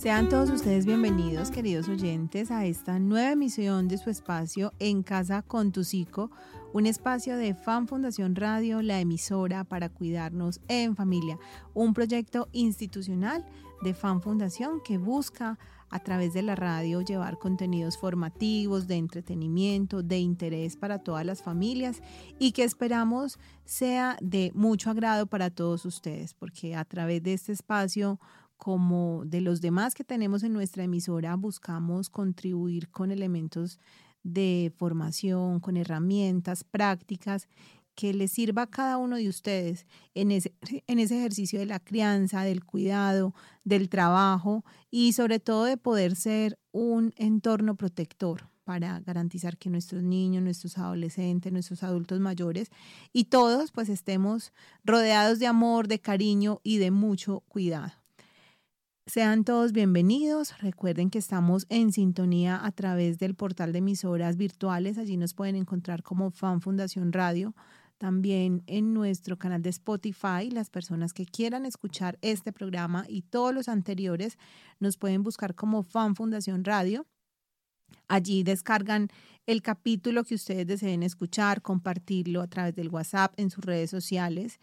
Sean todos ustedes bienvenidos, queridos oyentes, a esta nueva emisión de su espacio En Casa con tu Psico, un espacio de Fan Fundación Radio, la emisora para cuidarnos en familia, un proyecto institucional de Fan Fundación que busca a través de la radio llevar contenidos formativos, de entretenimiento, de interés para todas las familias y que esperamos sea de mucho agrado para todos ustedes, porque a través de este espacio como de los demás que tenemos en nuestra emisora, buscamos contribuir con elementos de formación, con herramientas prácticas que les sirva a cada uno de ustedes en ese, ejercicio de la crianza, del cuidado, del trabajo y sobre todo de poder ser un entorno protector para garantizar que nuestros niños, nuestros adolescentes, nuestros adultos mayores y todos pues estemos rodeados de amor, de cariño y de mucho cuidado. Sean todos bienvenidos. Recuerden que estamos en sintonía a través del portal de emisoras virtuales. Allí nos pueden encontrar como Fan Fundación Radio. También en nuestro canal de Spotify, las personas que quieran escuchar este programa y todos los anteriores nos pueden buscar como Fan Fundación Radio. Allí descargan el capítulo que ustedes deseen escuchar, compartirlo a través del WhatsApp en sus redes sociales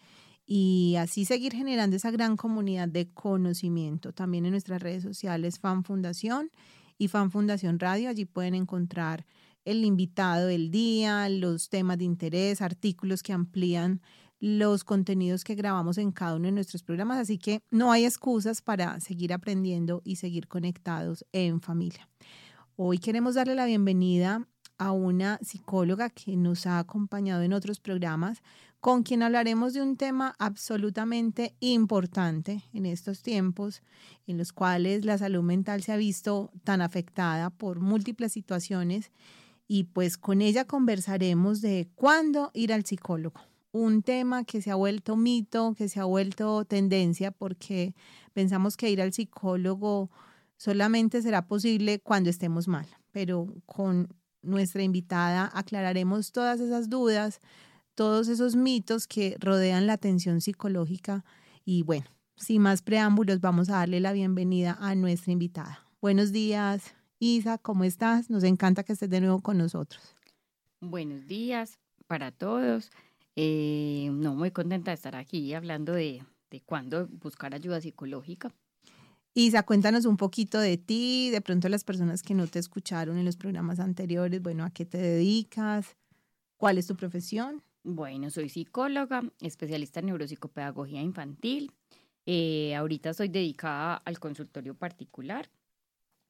y así seguir generando esa gran comunidad de conocimiento. También en nuestras redes sociales Fan Fundación y Fan Fundación Radio, allí pueden encontrar el invitado del día, los temas de interés, artículos que amplían los contenidos que grabamos en cada uno de nuestros programas, así que no hay excusas para seguir aprendiendo y seguir conectados en familia. Hoy queremos darle la bienvenida a una psicóloga que nos ha acompañado en otros programas, con quien hablaremos de un tema absolutamente importante en estos tiempos en los cuales la salud mental se ha visto tan afectada por múltiples situaciones y pues con ella conversaremos de cuándo ir al psicólogo. Un tema que se ha vuelto mito, que se ha vuelto tendencia porque pensamos que ir al psicólogo solamente será posible cuando estemos mal, pero con nuestra invitada aclararemos todas esas dudas, todos esos mitos que rodean la atención psicológica. Y bueno, sin más preámbulos, vamos a darle la bienvenida a nuestra invitada. Buenos días, Isa, ¿cómo estás? Nos encanta que estés de nuevo con nosotros. Buenos días para todos. Eh, no, muy contenta de estar aquí hablando de, de cuándo buscar ayuda psicológica. Isa, cuéntanos un poquito de ti, de pronto las personas que no te escucharon en los programas anteriores, bueno, ¿a qué te dedicas? ¿Cuál es tu profesión? Bueno, soy psicóloga, especialista en neuropsicopedagogía infantil. Eh, ahorita soy dedicada al consultorio particular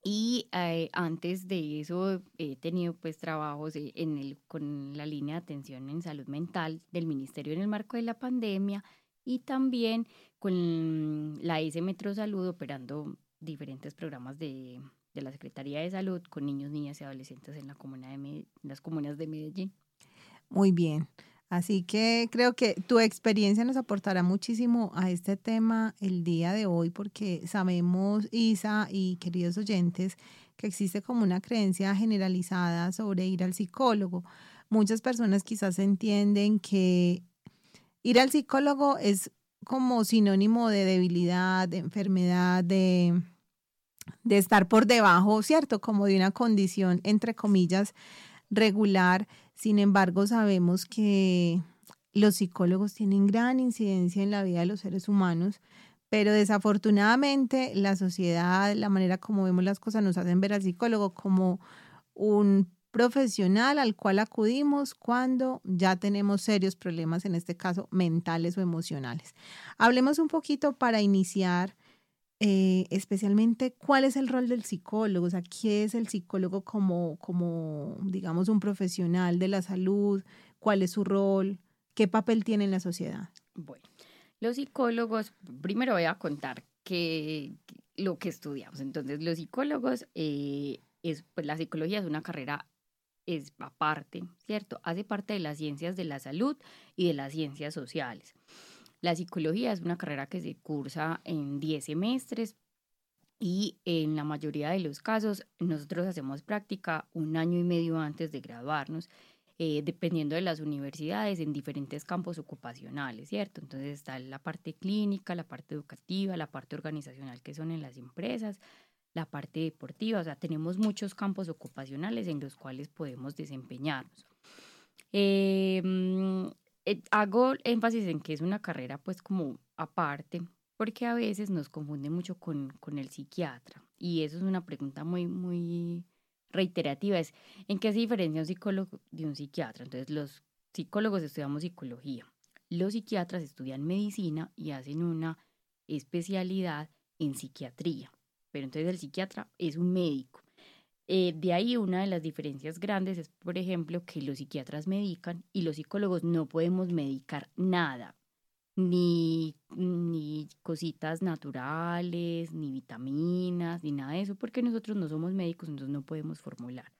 y eh, antes de eso he tenido pues trabajos en el, con la línea de atención en salud mental del Ministerio en el marco de la pandemia y también con la S Metro Salud operando diferentes programas de, de la Secretaría de Salud con niños, niñas y adolescentes en, la comuna de, en las comunas de Medellín. Muy bien. Así que creo que tu experiencia nos aportará muchísimo a este tema el día de hoy porque sabemos, Isa y queridos oyentes, que existe como una creencia generalizada sobre ir al psicólogo. Muchas personas quizás entienden que ir al psicólogo es como sinónimo de debilidad, de enfermedad, de, de estar por debajo, ¿cierto? Como de una condición, entre comillas, regular. Sin embargo, sabemos que los psicólogos tienen gran incidencia en la vida de los seres humanos, pero desafortunadamente la sociedad, la manera como vemos las cosas nos hacen ver al psicólogo como un profesional al cual acudimos cuando ya tenemos serios problemas, en este caso mentales o emocionales. Hablemos un poquito para iniciar eh, especialmente cuál es el rol del psicólogo, o sea, qué es el psicólogo como, como, digamos, un profesional de la salud, cuál es su rol, qué papel tiene en la sociedad. Bueno, los psicólogos, primero voy a contar que lo que estudiamos. Entonces, los psicólogos, eh, es, pues la psicología es una carrera es aparte, ¿cierto? Hace parte de las ciencias de la salud y de las ciencias sociales. La psicología es una carrera que se cursa en 10 semestres y en la mayoría de los casos nosotros hacemos práctica un año y medio antes de graduarnos, eh, dependiendo de las universidades en diferentes campos ocupacionales, ¿cierto? Entonces está la parte clínica, la parte educativa, la parte organizacional que son en las empresas, la parte deportiva, o sea, tenemos muchos campos ocupacionales en los cuales podemos desempeñarnos. Em, eh, hago énfasis en que es una carrera pues como aparte, porque a veces nos confunde mucho con, con el psiquiatra y eso es una pregunta muy, muy reiterativa, es ¿en qué se diferencia un psicólogo de un psiquiatra? Entonces los psicólogos estudiamos psicología, los psiquiatras estudian medicina y hacen una especialidad en psiquiatría pero entonces el psiquiatra es un médico. Eh, de ahí una de las diferencias grandes es, por ejemplo, que los psiquiatras medican y los psicólogos no podemos medicar nada, ni, ni cositas naturales, ni vitaminas, ni nada de eso, porque nosotros no somos médicos, entonces no podemos formular.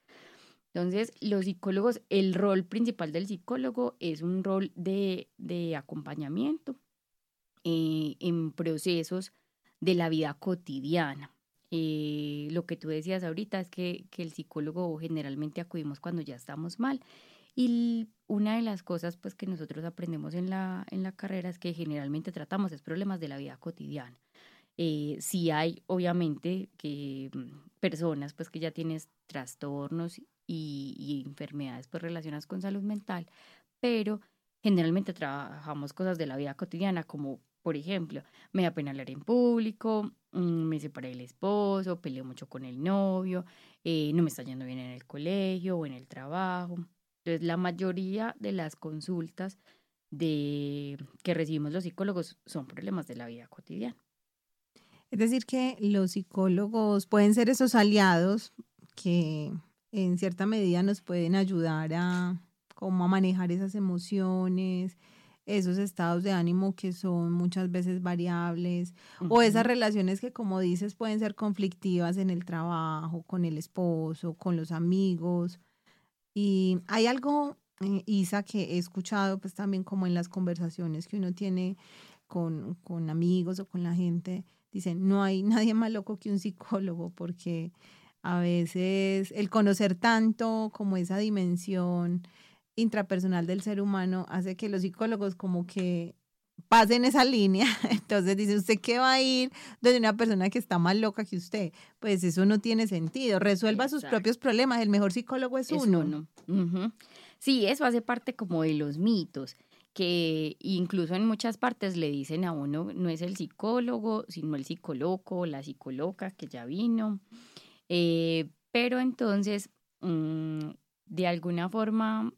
Entonces, los psicólogos, el rol principal del psicólogo es un rol de, de acompañamiento eh, en procesos de la vida cotidiana. Eh, lo que tú decías ahorita es que, el psicólogo generalmente acudimos cuando ya estamos mal. Y una de las cosas pues, que nosotros aprendemos en la, en la carrera es que generalmente tratamos es problemas de la vida cotidiana. Eh, sí hay, obviamente, que mm, personas pues, que ya tienen trastornos y, y enfermedades pues, relacionadas con salud mental, pero generalmente trabajamos cosas de la vida cotidiana como por ejemplo, me da pena hablar en público, mm, me separé del esposo, peleo mucho con el novio, eh, no me está yendo bien en el colegio o en el trabajo. Entonces, la mayoría de las consultas de, que recibimos los psicólogos son problemas de la vida cotidiana. Es decir, que los psicólogos pueden ser esos aliados que en cierta medida nos pueden ayudar a, como a manejar esas emociones, esos estados de ánimo que son muchas veces variables o esas relaciones que como dices pueden ser conflictivas en el trabajo, con el esposo, con los amigos. Y hay algo, eh, Isa, que he escuchado pues también como en las conversaciones que uno tiene con, con amigos o con la gente, dicen, no hay nadie más loco que un psicólogo porque a veces el conocer tanto como esa dimensión, intrapersonal del ser humano hace que los psicólogos como que pasen esa línea. Entonces dice, ¿usted qué va a ir donde una persona que está más loca que usted? Pues eso no tiene sentido. Resuelva sus propios problemas. El mejor psicólogo es, uno. Sí, eso hace parte como de los mitos que incluso en muchas partes le dicen a uno, no es el psicólogo, sino el psicólogo o la psicóloga que ya vino. Eh, pero entonces, mm, de alguna forma,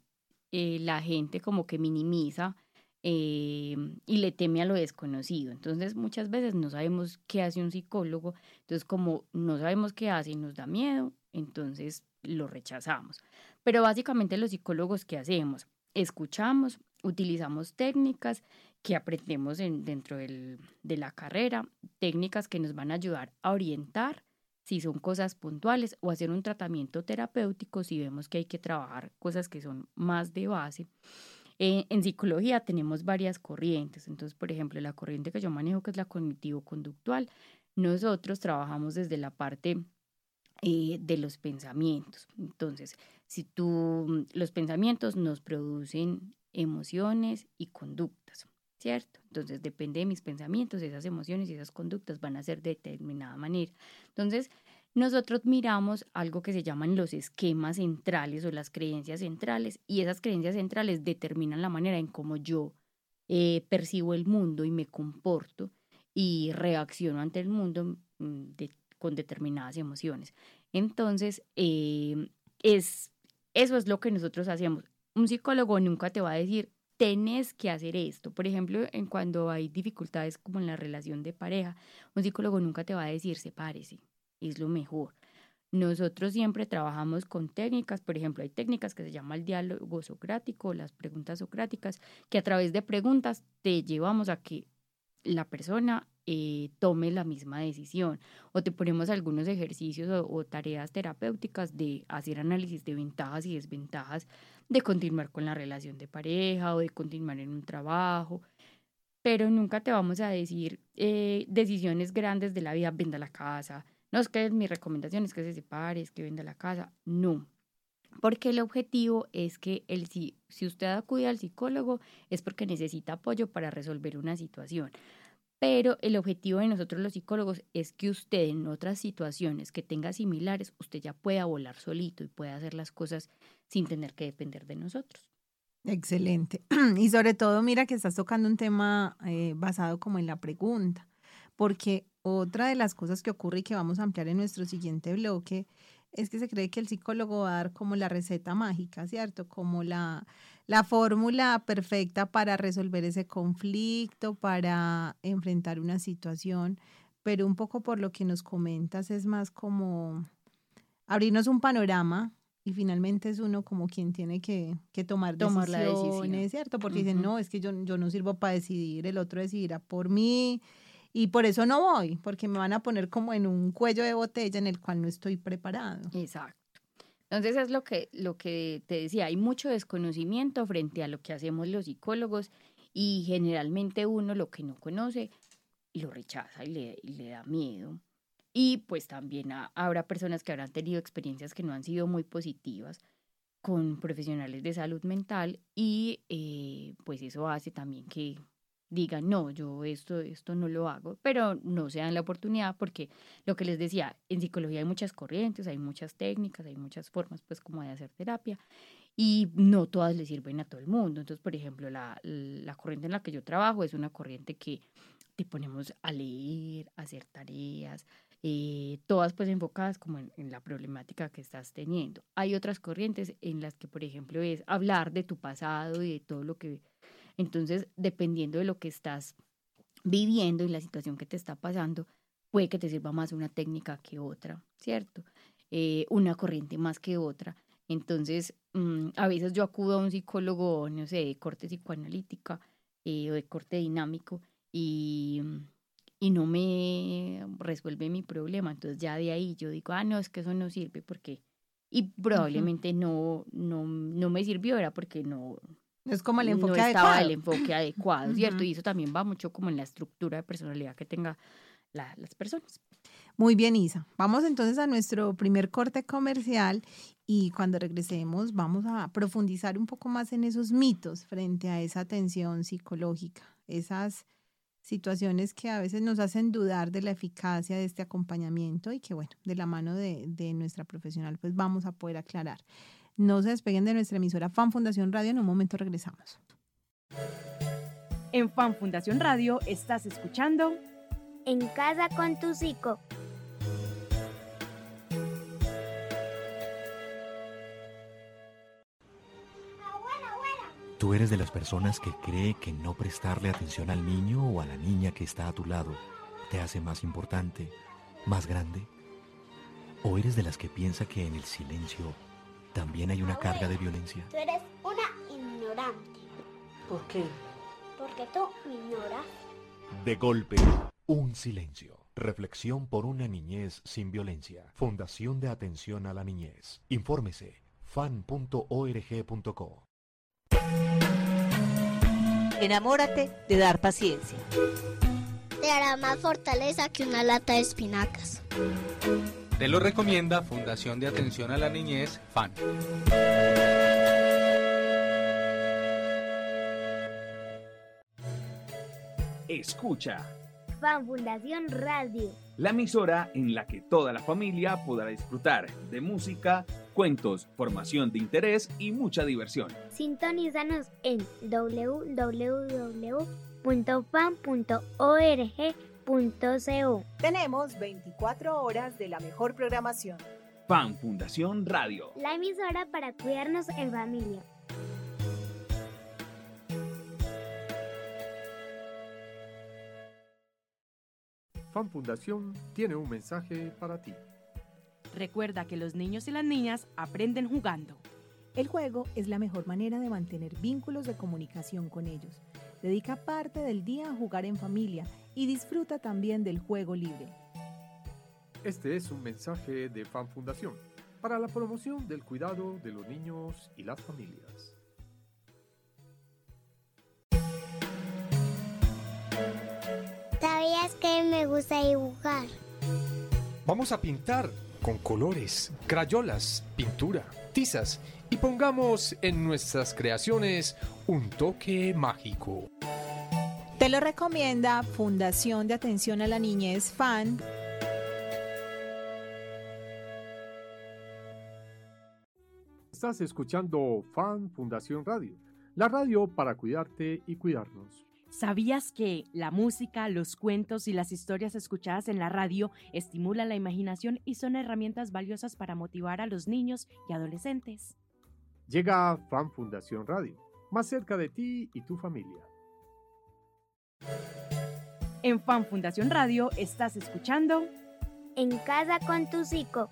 eh, la gente como que minimiza eh, y le teme a lo desconocido. Entonces muchas veces no sabemos qué hace un psicólogo, entonces como no sabemos qué hace y nos da miedo, entonces lo rechazamos. Pero básicamente los psicólogos, ¿qué hacemos? Escuchamos, utilizamos técnicas que aprendemos en, dentro del, de la carrera, técnicas que nos van a ayudar a orientar si son cosas puntuales o hacer un tratamiento terapéutico si vemos que hay que trabajar cosas que son más de base. Eh, en psicología tenemos varias corrientes, entonces, por ejemplo, la corriente que yo manejo, que es la cognitivo-conductual, nosotros trabajamos desde la parte eh, de los pensamientos. Entonces, si tú, los pensamientos nos producen emociones y conductas. ¿Cierto? Entonces depende de mis pensamientos, esas emociones y esas conductas van a ser de determinada manera. Entonces, nosotros miramos algo que se llaman los esquemas centrales o las creencias centrales y esas creencias centrales determinan la manera en cómo yo eh, percibo el mundo y me comporto y reacciono ante el mundo mm, con determinadas emociones. Entonces, eh, es, eso es lo que nosotros hacemos. Un psicólogo nunca te va a decir, tenés que hacer esto. Por ejemplo, en cuando hay dificultades como en la relación de pareja, un psicólogo nunca te va a decir sepárese, es lo mejor. Nosotros siempre trabajamos con técnicas, por ejemplo, hay técnicas que se llama el diálogo socrático, las preguntas socráticas, que a través de preguntas te llevamos a que la persona eh, tome la misma decisión. O te ponemos algunos ejercicios o, tareas terapéuticas de hacer análisis de ventajas y desventajas de continuar con la relación de pareja o de continuar en un trabajo. Pero nunca te vamos a decir eh, decisiones grandes de la vida, venda la casa. No es que mi recomendación es que se separe, es que venda la casa. No, porque el objetivo es que el, si, si usted acude al psicólogo es porque necesita apoyo para resolver una situación. Pero el objetivo de nosotros los psicólogos es que usted en otras situaciones que tenga similares, usted ya pueda volar solito y pueda hacer las cosas sin tener que depender de nosotros. Excelente. Y sobre todo, mira que estás tocando un tema eh, basado como en la pregunta, porque otra de las cosas que ocurre y que vamos a ampliar en nuestro siguiente bloque es que se cree que el psicólogo va a dar como la receta mágica, ¿cierto? Como la, la fórmula perfecta para resolver ese conflicto, para enfrentar una situación, pero un poco por lo que nos comentas es más como abrirnos un panorama y finalmente es uno como quien tiene que, que tomar, tomar decisiones, ¿cierto? Porque dicen, no, es que yo, yo no sirvo para decidir, el otro decidirá por mí y por eso no voy, porque me van a poner como en un cuello de botella en el cual no estoy preparado. Exacto. Entonces es lo que, lo que te decía, hay mucho desconocimiento frente a lo que hacemos los psicólogos y generalmente uno lo que no conoce lo rechaza y le, le da miedo. Y pues también habrá personas que habrán tenido experiencias que no han sido muy positivas con profesionales de salud mental y eh, pues eso hace también que digan, no, yo esto, esto no lo hago, pero no se dan la oportunidad porque lo que les decía, en psicología hay muchas corrientes, hay muchas técnicas, hay muchas formas pues como de hacer terapia y no todas le sirven a todo el mundo. Entonces, por ejemplo, la, la corriente en la que yo trabajo es una corriente que te ponemos a leer, a hacer tareas, eh, todas pues enfocadas como en, la problemática que estás teniendo. Hay otras corrientes en las que, por ejemplo, es hablar de tu pasado y de todo lo que entonces, dependiendo de lo que estás viviendo y la situación que te está pasando, puede que te sirva más una técnica que otra, ¿cierto? Eh, una corriente más que otra. Entonces, mm, a veces yo acudo a un psicólogo, no sé, de corte psicoanalítica eh, o de corte dinámico y, y no me resuelve mi problema. Entonces ya de ahí yo digo, ah, no, es que eso no sirve porque... Y probablemente no, no, no me sirvió, era porque no, es como el enfoque no estaba adecuado. el enfoque adecuado, ¿cierto? Y eso también va mucho como en la estructura de personalidad que tenga las personas. Muy bien, Isa. Vamos entonces a nuestro primer corte comercial y cuando regresemos vamos a profundizar un poco más en esos mitos frente a esa atención psicológica, esas situaciones que a veces nos hacen dudar de la eficacia de este acompañamiento y que, bueno, de la mano de, de nuestra profesional, pues vamos a poder aclarar. No se despeguen de nuestra emisora Fan Fundación Radio, en un momento regresamos. En Fan Fundación Radio estás escuchando En casa con tu psico. ¿Tú eres de las personas que cree que no prestarle atención al niño o a la niña que está a tu lado te hace más importante, más grande? ¿O eres de las que piensa que en el silencio también hay una carga de violencia. Tú eres una ignorante. ¿Por qué? Porque tú me ignoras. De golpe, un silencio. Reflexión por una niñez sin violencia. Fundación de Atención a la Niñez. Infórmese fan.org.co. Enamórate de dar paciencia. Te hará más fortaleza que una lata de espinacas. Te lo recomienda Fundación de Atención a la Niñez, FAN. Escucha. FAN Fundación Radio. La emisora en la que toda la familia podrá disfrutar de música, cuentos, formación de interés y mucha diversión. Sintonízanos en www.fan.org tenemos 24 horas de la mejor programación. Fan Fundación Radio. La emisora para cuidarnos en familia. Fan Fundación tiene un mensaje para ti. Recuerda que los niños y las niñas aprenden jugando. El juego es la mejor manera de mantener vínculos de comunicación con ellos. Dedica parte del día a jugar en familia y disfruta también del juego libre. Este es un mensaje de Fan Fundación para la promoción del cuidado de los niños y las familias. ¿Sabías que me gusta dibujar? Vamos a pintar con colores, crayolas, pintura, tizas y pongamos en nuestras creaciones un toque mágico. Te lo recomienda Fundación de Atención a la Niñez FAN. Estás escuchando FAN Fundación Radio, la radio para cuidarte y cuidarnos. ¿Sabías que la música, los cuentos y las historias escuchadas en la radio estimulan la imaginación y son herramientas valiosas para motivar a los niños y adolescentes? Llega Fan Fundación Radio, más cerca de ti y tu familia. En Fan Fundación Radio estás escuchando En casa con tu psico.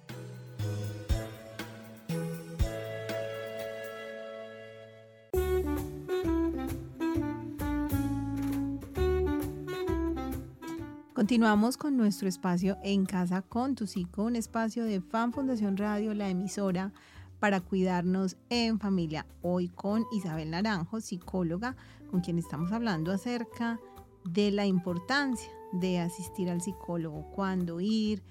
Continuamos con nuestro espacio En Casa con tu Psico, un espacio de Fan Fundación Radio, la emisora para cuidarnos en familia. Hoy con Isabel Naranjo, psicóloga, con quien estamos hablando acerca de la importancia de asistir al psicólogo, cuándo ir,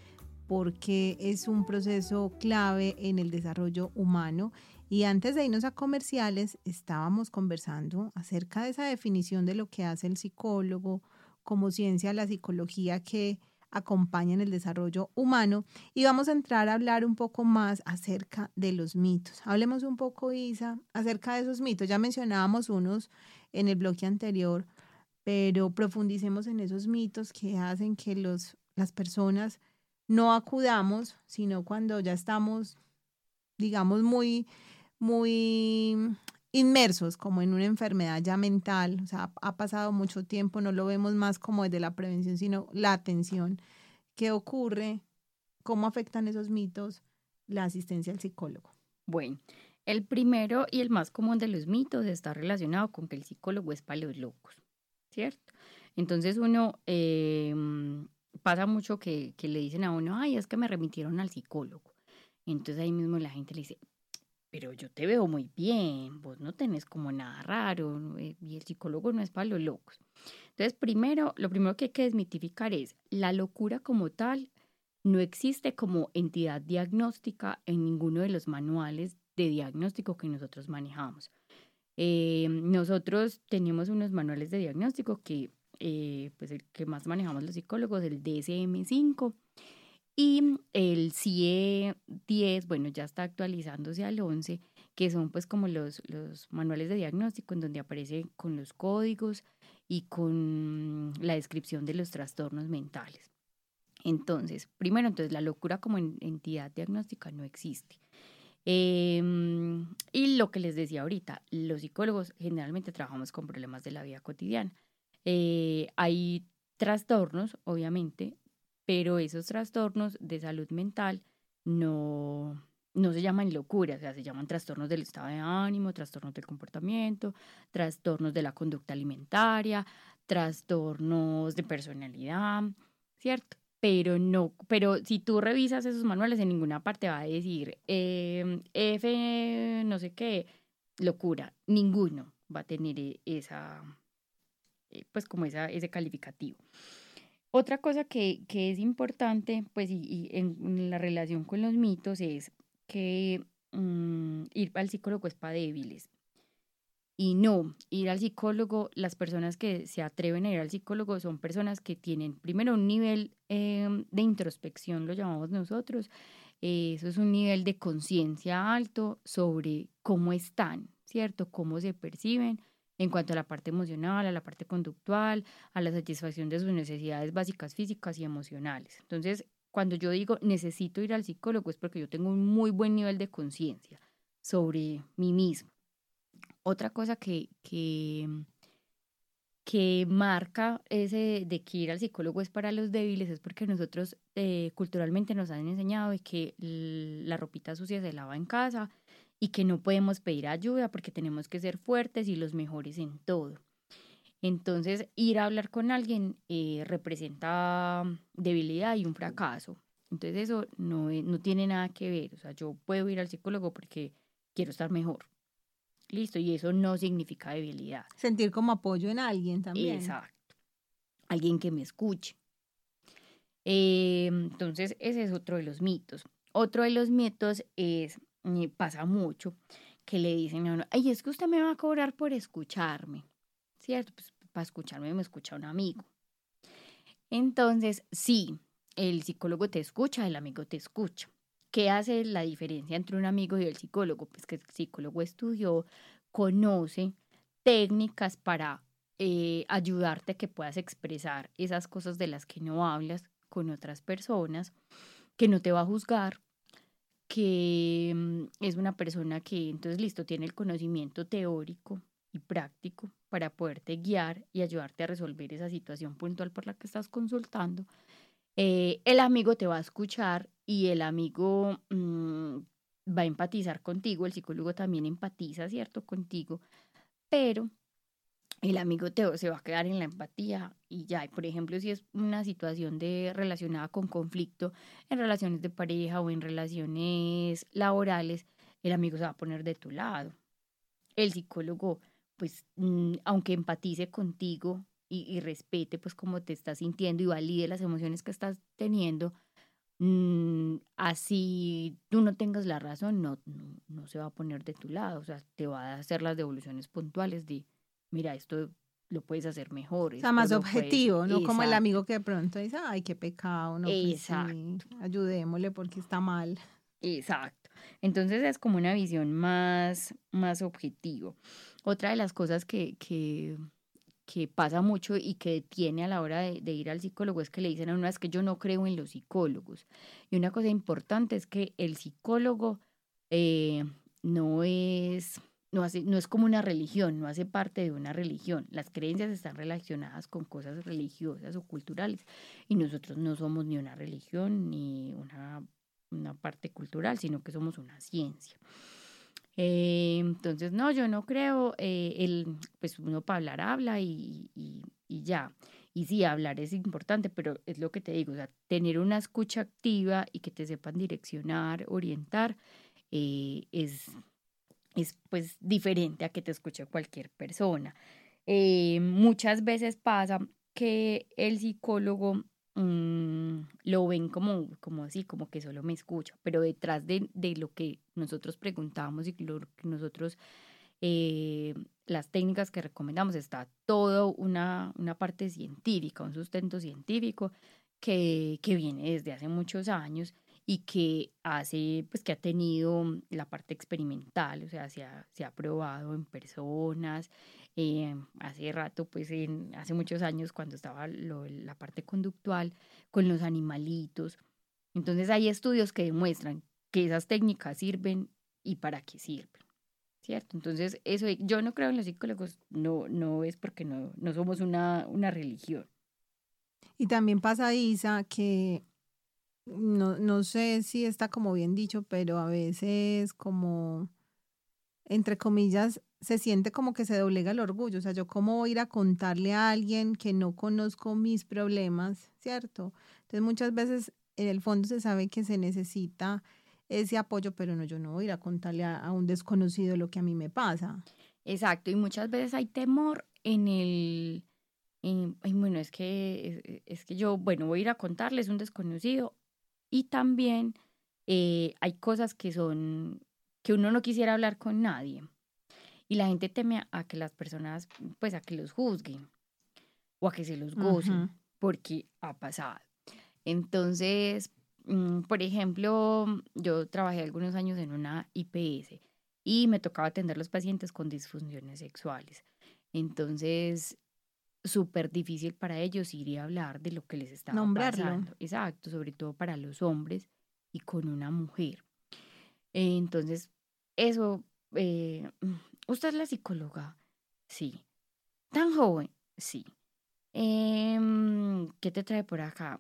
porque es un proceso clave en el desarrollo humano. Y antes de irnos a comerciales, estábamos conversando acerca de esa definición de lo que hace el psicólogo, como ciencia la psicología que acompaña en el desarrollo humano y vamos a entrar a hablar un poco más acerca de los mitos. Hablemos un poco, Isa, acerca de esos mitos. Ya mencionábamos unos en el bloque anterior, pero profundicemos en esos mitos que hacen que los, las personas no acudamos, sino cuando ya estamos, digamos, muy, muy inmersos como en una enfermedad ya mental, o sea, ha pasado mucho tiempo, no lo vemos más como desde la prevención, sino la atención. ¿Qué ocurre? ¿Cómo afectan esos mitos la asistencia al psicólogo? Bueno, el primero y el más común de los mitos está relacionado con que el psicólogo es para los locos, ¿cierto? Entonces uno em, pasa mucho que, que le dicen a uno, ay, es que me remitieron al psicólogo. Entonces ahí mismo la gente le dice, pero yo te veo muy bien, vos no tenés como nada raro eh, y el psicólogo no es para los locos. Entonces, primero, lo primero que hay que desmitificar es la locura como tal no existe como entidad diagnóstica en ninguno de los manuales de diagnóstico que nosotros manejamos. Eh, nosotros tenemos unos manuales de diagnóstico que, eh, pues el que más manejamos los psicólogos, el DSM-5, y el CIE 10, bueno, ya está actualizándose al 11, que son pues como los, los manuales de diagnóstico en donde aparece con los códigos y con la descripción de los trastornos mentales. Entonces, primero, entonces la locura como entidad diagnóstica no existe. Em, y lo que les decía ahorita, los psicólogos generalmente trabajamos con problemas de la vida cotidiana. Eh, hay trastornos, obviamente, pero esos trastornos de salud mental no, no se llaman locura, o sea, se llaman trastornos del estado de ánimo, trastornos del comportamiento, trastornos de la conducta alimentaria, trastornos de personalidad, ¿cierto? Pero no, pero si tú revisas esos manuales, en ninguna parte va a decir em, F, no sé qué, locura, ninguno va a tener e, esa, eh, pues como esa, ese calificativo. Otra cosa que, es importante, pues, y, en, la relación con los mitos es que mm, ir al psicólogo es para débiles. Y no, ir al psicólogo, las personas que se atreven a ir al psicólogo son personas que tienen primero un nivel em, de introspección, lo llamamos nosotros. eso es un nivel de conciencia alto sobre cómo están, ¿cierto? Cómo se perciben en cuanto a la parte emocional, a la parte conductual, a la satisfacción de sus necesidades básicas físicas y emocionales. Entonces, cuando yo digo necesito ir al psicólogo es porque yo tengo un muy buen nivel de conciencia sobre mí mismo. Otra cosa que, que, que marca ese de que ir al psicólogo es para los débiles es porque nosotros eh, culturalmente nos han enseñado de que la ropita sucia se lava en casa, y que no podemos pedir ayuda porque tenemos que ser fuertes y los mejores en todo. Entonces, ir a hablar con alguien eh, representa debilidad y un fracaso. Entonces, eso no, no tiene nada que ver. O sea, yo puedo ir al psicólogo porque quiero estar mejor. Listo, y eso no significa debilidad. Sentir como apoyo en alguien también. Exacto. Alguien que me escuche. Eh, entonces, ese es otro de los mitos. Otro de los mitos es pasa mucho que le dicen a uno, ay, es que usted me va a cobrar por escucharme, ¿cierto? Pues para escucharme me escucha un amigo. Entonces, sí, el psicólogo te escucha, el amigo te escucha. ¿Qué hace la diferencia entre un amigo y el psicólogo? Pues que el psicólogo estudió, conoce técnicas para eh, ayudarte a que puedas expresar esas cosas de las que no hablas con otras personas, que no te va a juzgar, que mm, es una persona que entonces listo, tiene el conocimiento teórico y práctico para poderte guiar y ayudarte a resolver esa situación puntual por la que estás consultando. Eh, el amigo te va a escuchar y el amigo mm, va a empatizar contigo, el psicólogo también empatiza, ¿cierto?, contigo, pero el amigo se va a quedar en la empatía y ya, por ejemplo, si es una situación de relacionada con conflicto en relaciones de pareja o en relaciones laborales, el amigo se va a poner de tu lado. El psicólogo, pues, mm, aunque empatice contigo y, respete, pues, cómo te estás sintiendo y valide las emociones que estás teniendo, mm, así tú no tengas la razón, no, no, no se va a poner de tu lado, o sea, te va a hacer las devoluciones puntuales de mira, esto lo puedes hacer mejor. O sea, más objetivo, no como el amigo que de pronto dice, ay, qué pecado, no, pues ayudémosle porque está mal. Exacto. Entonces es como una visión más, más objetivo. Otra de las cosas que, que, que pasa mucho y que detiene a la hora de, ir al psicólogo es que le dicen a uno, es que yo no creo en los psicólogos. Y una cosa importante es que el psicólogo eh, no es no, hace, no es como una religión, no hace parte de una religión. Las creencias están relacionadas con cosas religiosas o culturales y nosotros no somos ni una religión ni una, una parte cultural, sino que somos una ciencia. Eh, entonces, no, yo no creo, eh, el, pues uno para hablar habla y, y, ya. Y sí, hablar es importante, pero es lo que te digo, o sea, tener una escucha activa y que te sepan direccionar, orientar, eh, es es pues diferente a que te escuche cualquier persona. Muchas veces pasa que el psicólogo mm, lo ven como, como así, como que solo me escucha, pero detrás de, lo que nosotros preguntamos y lo que nosotros, eh, las técnicas que recomendamos, está toda una, una parte científica, un sustento científico que, que viene desde hace muchos años y que hace, pues que ha tenido la parte experimental, o sea, se ha, se ha probado en personas, eh, hace rato, pues hace muchos años cuando estaba la parte conductual con los animalitos. Entonces hay estudios que demuestran que esas técnicas sirven y para qué sirven. ¿Cierto? Entonces, eso yo no creo en los psicólogos, no, no es porque no, no somos una, una religión. Y también pasa, Isa, que no, no sé si está como bien dicho, pero a veces como, entre comillas, se siente como que se doblega el orgullo. O sea, yo cómo voy a ir a contarle a alguien que no conozco mis problemas, ¿cierto? Entonces muchas veces en el fondo se sabe que se necesita ese apoyo, pero no, yo no voy a ir a contarle a, un desconocido lo que a mí me pasa. Exacto, y muchas veces hay temor en el, bueno, es que, es, que yo, bueno, voy a ir a contarles un desconocido y también eh, hay cosas que son, que uno no quisiera hablar con nadie. Y la gente teme a, que las personas, pues a que los juzguen o a que se los gocen, porque ha pasado. Entonces, mm, por ejemplo, yo trabajé algunos años en una IPS y me tocaba atender a los pacientes con disfunciones sexuales. Entonces, súper difícil para ellos ir y hablar de lo que les estaba pasando. Exacto, sobre todo para los hombres y con una mujer. entonces, eso, eh, ¿usted es la psicóloga? Sí. ¿Tan joven? Sí. Em, ¿Qué te trae por acá?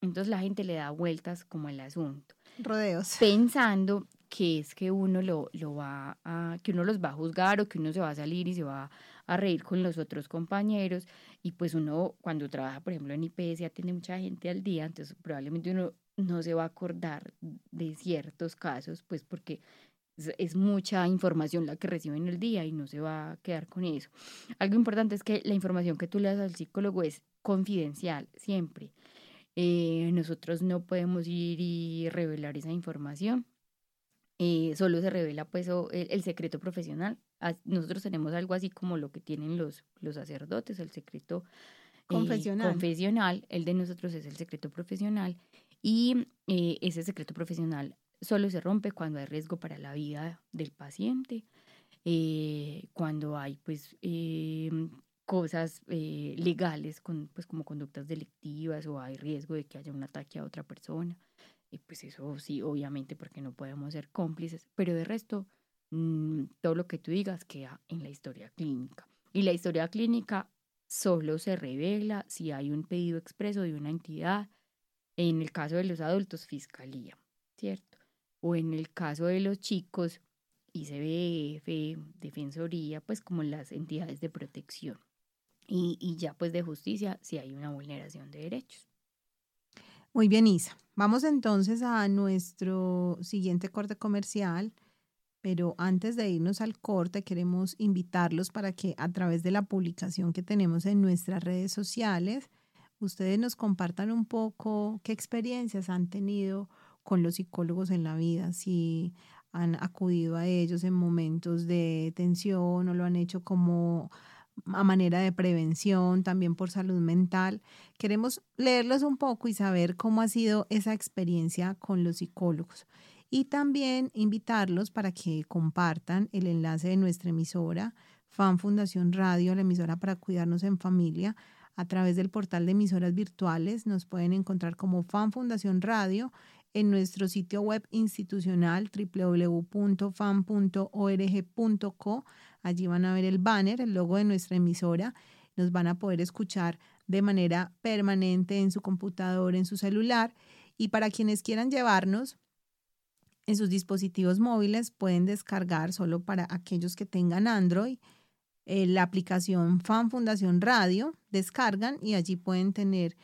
Entonces la gente le da vueltas como el asunto. Rodeos. Pensando que es que uno lo, lo va a, que uno los va a juzgar o que uno se va a salir y se va a a reír con los otros compañeros y pues uno cuando trabaja, por ejemplo, en IPS atiende mucha gente al día, entonces probablemente uno no se va a acordar de ciertos casos, pues porque es mucha información la que recibe en el día y no se va a quedar con eso. Algo importante es que la información que tú le das al psicólogo es confidencial, siempre. Eh, nosotros no podemos ir y revelar esa información. eh, solo se revela pues el, secreto profesional. Nosotros tenemos algo así como lo que tienen los, los sacerdotes, el secreto confesional. confesional. El de nosotros es el secreto profesional. Y ese secreto profesional solo se rompe cuando hay riesgo para la vida del paciente, cuando hay pues cosas eh, legales, con, pues como conductas delictivas o hay riesgo de que haya un ataque a otra persona. Y pues eso sí, obviamente, porque no podemos ser cómplices, pero de resto, mm, todo lo que tú digas queda en la historia clínica. Y la historia clínica solo se revela si hay un pedido expreso de una entidad, en el caso de los adultos, fiscalía, ¿cierto? O en el caso de los chicos, ICBF, Defensoría, pues como las entidades de protección y, ya pues de justicia si hay una vulneración de derechos. Muy bien, Isa. Vamos entonces a nuestro siguiente corte comercial, pero antes de irnos al corte queremos invitarlos para que a través de la publicación que tenemos en nuestras redes sociales, ustedes nos compartan un poco qué experiencias han tenido con los psicólogos en la vida, si han acudido a ellos en momentos de tensión o lo han hecho como a manera de prevención, también por salud mental. Queremos leerlos un poco y saber cómo ha sido esa experiencia con los psicólogos. Y también invitarlos para que compartan el enlace de nuestra emisora, Fan Fundación Radio, la emisora para cuidarnos en familia, a través del portal de emisoras virtuales. Nos pueden encontrar como Fan Fundación Radio en nuestro sitio web institucional www.fan.org.co. Allí van a ver el banner, el logo de nuestra emisora. Nos van a poder escuchar de manera permanente en su computador, en su celular. Y para quienes quieran llevarnos en sus dispositivos móviles, pueden descargar solo para aquellos que tengan Android eh, la aplicación Fan Fundación Radio, descargan y allí pueden tener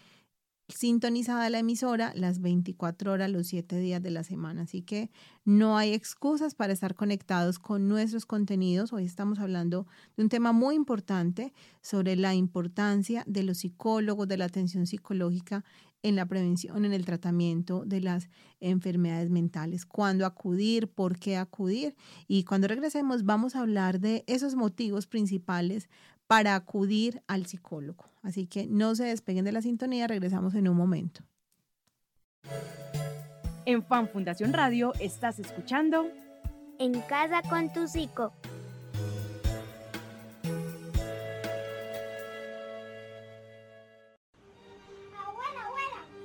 sintonizada la emisora las 24 horas, los 7 días de la semana. Así que no hay excusas para estar conectados con nuestros contenidos. Hoy estamos hablando de un tema muy importante sobre la importancia de los psicólogos, de la atención psicológica en la prevención, en el tratamiento de las enfermedades mentales, cuándo acudir, por qué acudir. Y cuando regresemos vamos a hablar de esos motivos principales para acudir al psicólogo. Así que no se despeguen de la sintonía, regresamos en un momento. En Fan Fundación Radio estás escuchando En casa con tu psico.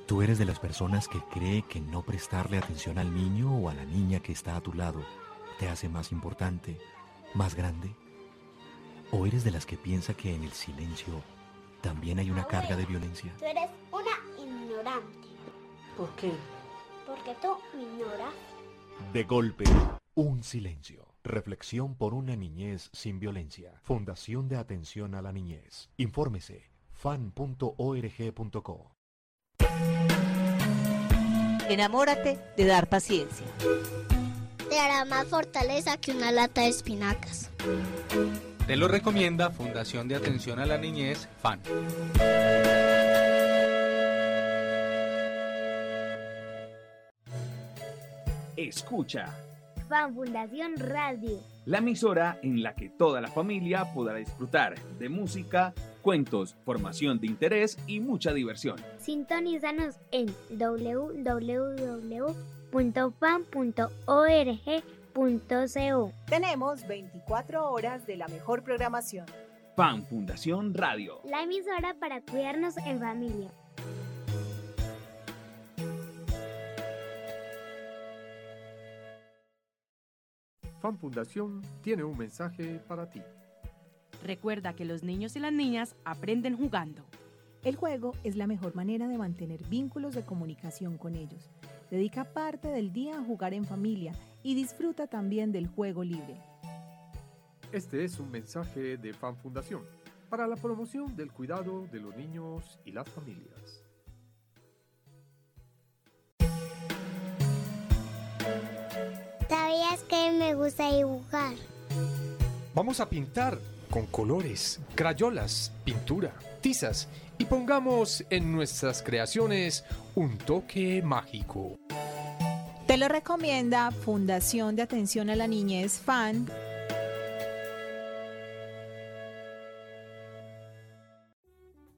Tú eres de las personas que cree que no prestarle atención al niño o a la niña que está a tu lado te hace más importante, más grande. ¿O eres de las que piensa que en el silencio también hay una carga de violencia? Tú eres una ignorante. ¿Por qué? Porque tú me ignoras. De golpe, un silencio. Reflexión por una niñez sin violencia. Fundación de Atención a la Niñez. Infórmese fan.org.co. Enamórate de dar paciencia. Te hará más fortaleza que una lata de espinacas. Te lo recomienda Fundación de Atención a la Niñez, FAN. Escucha. FAN Fundación Radio. La emisora en la que toda la familia podrá disfrutar de música, cuentos, formación de interés y mucha diversión. Sintonízanos en www.fan.org tenemos 24 horas de la mejor programación. Fan Fundación Radio. La emisora para cuidarnos en familia. Fan Fundación tiene un mensaje para ti. Recuerda que los niños y las niñas aprenden jugando. El juego es la mejor manera de mantener vínculos de comunicación con ellos. Dedica parte del día a jugar en familia y disfruta también del juego libre. Este es un mensaje de Fan Fundación para la promoción del cuidado de los niños y las familias. ¿Sabías que me gusta dibujar? Vamos a pintar con colores, crayolas, pintura, tizas y pongamos en nuestras creaciones un toque mágico. Te lo recomienda Fundación de Atención a la Niñez FAN.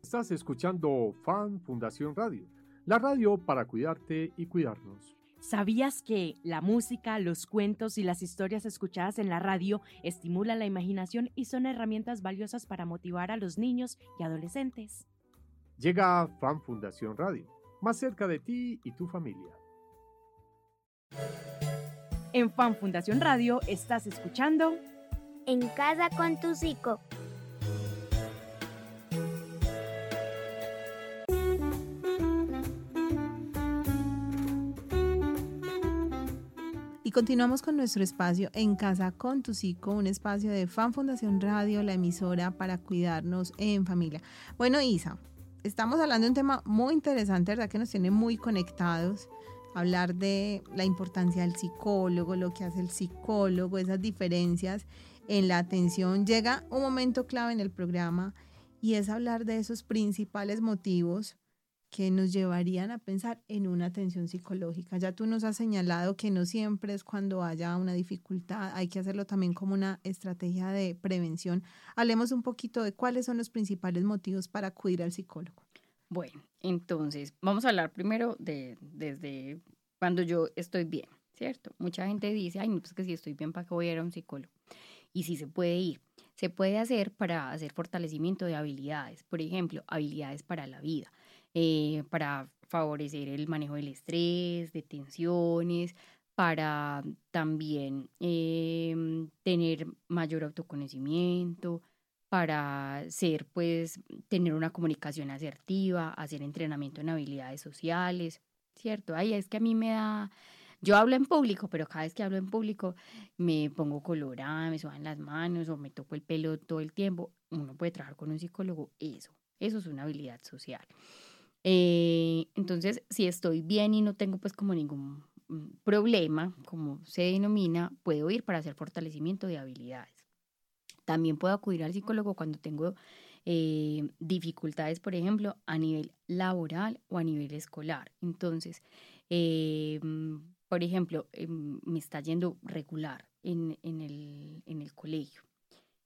Estás escuchando FAN Fundación Radio, la radio para cuidarte y cuidarnos. ¿Sabías que la música, los cuentos y las historias escuchadas en la radio estimulan la imaginación y son herramientas valiosas para motivar a los niños y adolescentes? Llega Fan Fundación Radio, más cerca de ti y tu familia. En Fan Fundación Radio estás escuchando En casa con tu psico. Continuamos con nuestro espacio En Casa con tu Psico, un espacio de Fan Fundación Radio, la emisora para cuidarnos en familia. Bueno, Isa, estamos hablando de un tema muy interesante, ¿verdad? Que nos tiene muy conectados. Hablar de la importancia del psicólogo, lo que hace el psicólogo, esas diferencias en la atención. Llega un momento clave en el programa y es hablar de esos principales motivos que nos llevarían a pensar en una atención psicológica. Ya tú nos has señalado que no siempre es cuando haya una dificultad, hay que hacerlo también como una estrategia de prevención. Hablemos un poquito de cuáles son los principales motivos para acudir al psicólogo. Bueno, entonces vamos a hablar primero de desde cuando yo estoy bien, ¿cierto? Mucha gente dice, ay, pues que si estoy bien, ¿para qué voy a ir a un psicólogo? Y sí se puede ir. Se puede hacer para hacer fortalecimiento de habilidades, por ejemplo, habilidades para la vida eh, para favorecer el manejo del estrés, de tensiones, para también em, tener mayor autoconocimiento, para ser, pues, tener una comunicación asertiva, hacer entrenamiento en habilidades sociales, ¿cierto? Ay, es que a mí me da, yo hablo en público, pero cada vez que hablo en público me pongo colorada, me suban las manos o me toco el pelo todo el tiempo. Uno puede trabajar con un psicólogo, eso, eso es una habilidad social. Eh, entonces, si estoy bien y no tengo pues como ningún mm, problema, como se denomina, puedo ir para hacer fortalecimiento de habilidades. También puedo acudir al psicólogo cuando tengo eh, dificultades, por ejemplo, a nivel laboral o a nivel escolar. Entonces, eh, por ejemplo, me está yendo regular en, en, el, en el colegio.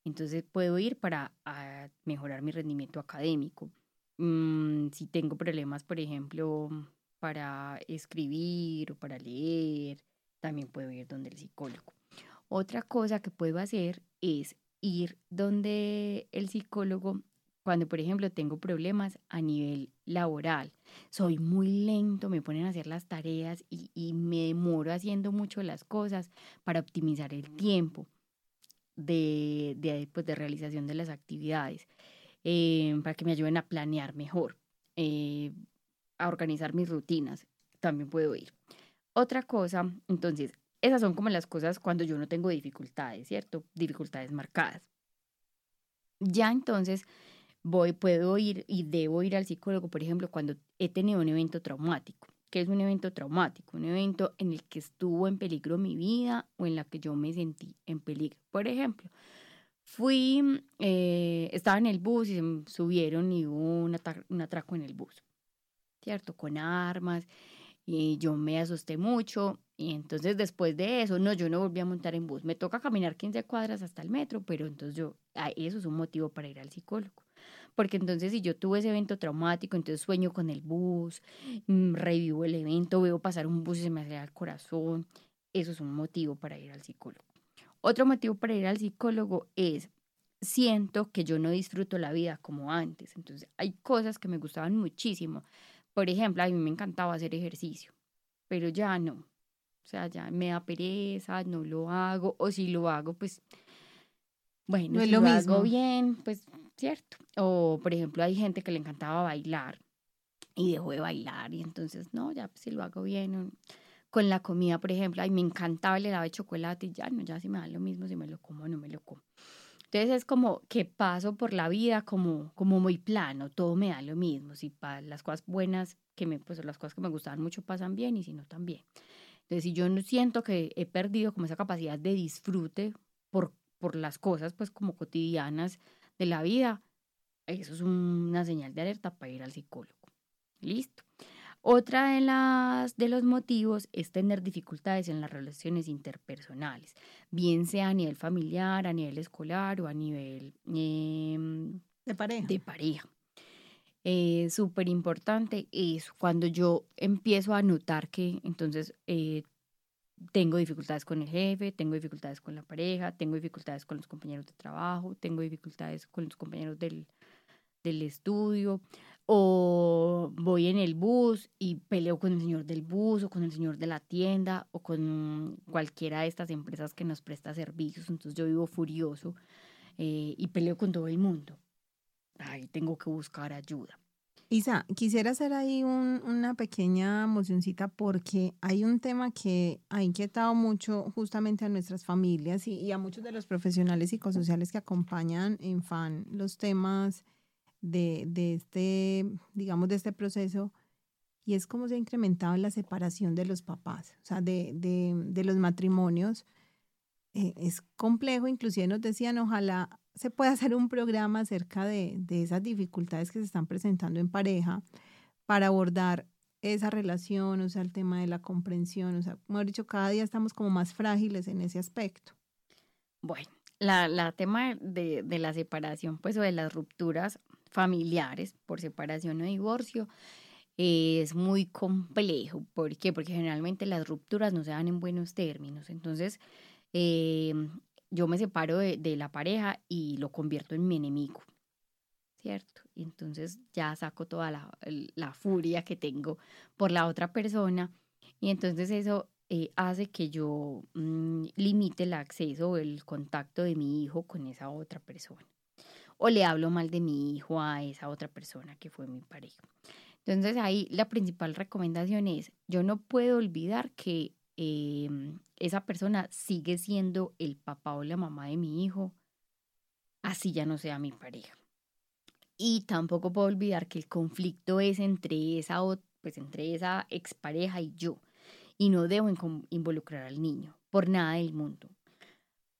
Entonces puedo ir para mejorar mi rendimiento académico. Mm, si tengo problemas, por ejemplo, para escribir o para leer, también puedo ir donde el psicólogo. Otra cosa que puedo hacer es ir donde el psicólogo cuando, por ejemplo, tengo problemas a nivel laboral. Soy muy lento, me ponen a hacer las tareas y, me demoro haciendo mucho las cosas para optimizar el tiempo de, de, pues, de realización de las actividades. Eh, para que me ayuden a planear mejor, eh, a organizar mis rutinas. También puedo ir. Otra cosa, entonces, esas son como las cosas cuando yo no tengo dificultades, ¿cierto? Dificultades marcadas. Ya entonces voy, puedo ir y debo ir al psicólogo, por ejemplo, cuando he tenido un evento traumático. ¿Qué es un evento traumático? Un evento en el que estuvo en peligro mi vida o en la que yo me sentí en peligro. Por ejemplo, Fui, eh, estaba en el bus y se subieron y hubo un, atraco en el bus, ¿cierto? Con armas. Y yo me asusté mucho. Y entonces después de eso, no, yo no volví a montar en bus. Me toca caminar 15 cuadras hasta el metro, pero entonces yo, eso es un motivo para ir al psicólogo. Porque entonces si yo tuve ese evento traumático, entonces sueño con el bus, mm, revivo el evento, veo pasar un bus y se me acelera el corazón. Eso es un motivo para ir al psicólogo. Otro motivo para ir al psicólogo es, siento que yo no disfruto la vida como antes. Entonces, hay cosas que me gustaban muchísimo. Por ejemplo, a mí me encantaba hacer ejercicio, pero ya no. O sea, ya me da pereza, no lo hago, o si lo hago, pues, bueno, no si lo, lo hago bien, pues, cierto. O, por ejemplo, hay gente que le encantaba bailar y dejó de bailar y entonces, no, ya, pues, si lo hago bien con la comida, por ejemplo, ay, me encantaba el helado de chocolate y ya no, ya si me da lo mismo, si me lo como o no me lo como. Entonces es como que paso por la vida como, como muy plano, todo me da lo mismo, si las cosas buenas, que me, pues las cosas que me gustaban mucho pasan bien y si no también. Entonces si yo no siento que he perdido como esa capacidad de disfrute por, por las cosas pues como cotidianas de la vida, eso es una señal de alerta para ir al psicólogo. Listo. Otra de las de los motivos es tener dificultades en las relaciones interpersonales, bien sea a nivel familiar, a nivel escolar o a nivel em, de pareja. De pareja. Eh, Súper importante es cuando yo empiezo a notar que entonces eh, tengo dificultades con el jefe, tengo dificultades con la pareja, tengo dificultades con los compañeros de trabajo, tengo dificultades con los compañeros del, del estudio, o voy en el bus y peleo con el señor del bus o con el señor de la tienda o con cualquiera de estas empresas que nos presta servicios, entonces yo vivo furioso eh, y peleo con todo el mundo. Ahí tengo que buscar ayuda. Isa, quisiera hacer ahí un, una pequeña mocioncita porque hay un tema que ha inquietado mucho justamente a nuestras familias y, y a muchos de los profesionales psicosociales que acompañan en FAN los temas de, de, este, digamos, de este proceso, y es cómo se ha incrementado la separación de los papás, o sea, de, de, de los matrimonios. Eh, es complejo, inclusive nos decían, ojalá se pueda hacer un programa acerca de, de esas dificultades que se están presentando en pareja para abordar esa relación, o sea, el tema de la comprensión, o sea, como he dicho, cada día estamos como más frágiles en ese aspecto. Bueno, la, la tema de, de, la separación, pues, o de las rupturas familiares por separación o divorcio es muy complejo. ¿Por qué? Porque generalmente las rupturas no se dan en buenos términos. Entonces, eh, yo me separo de, de, la pareja y lo convierto en mi enemigo, ¿cierto? Y entonces ya saco toda la, la furia que tengo por la otra persona y entonces eso eh, hace que yo mmm, limite el acceso o el contacto de mi hijo con esa otra persona o le hablo mal de mi hijo a esa otra persona que fue mi pareja. Entonces ahí la principal recomendación es, yo no puedo olvidar que eh, esa persona sigue siendo el papá o la mamá de mi hijo, así ya no sea mi pareja. Y tampoco puedo olvidar que el conflicto es entre esa, pues entre esa expareja y yo. Y no debo involucrar al niño por nada del mundo.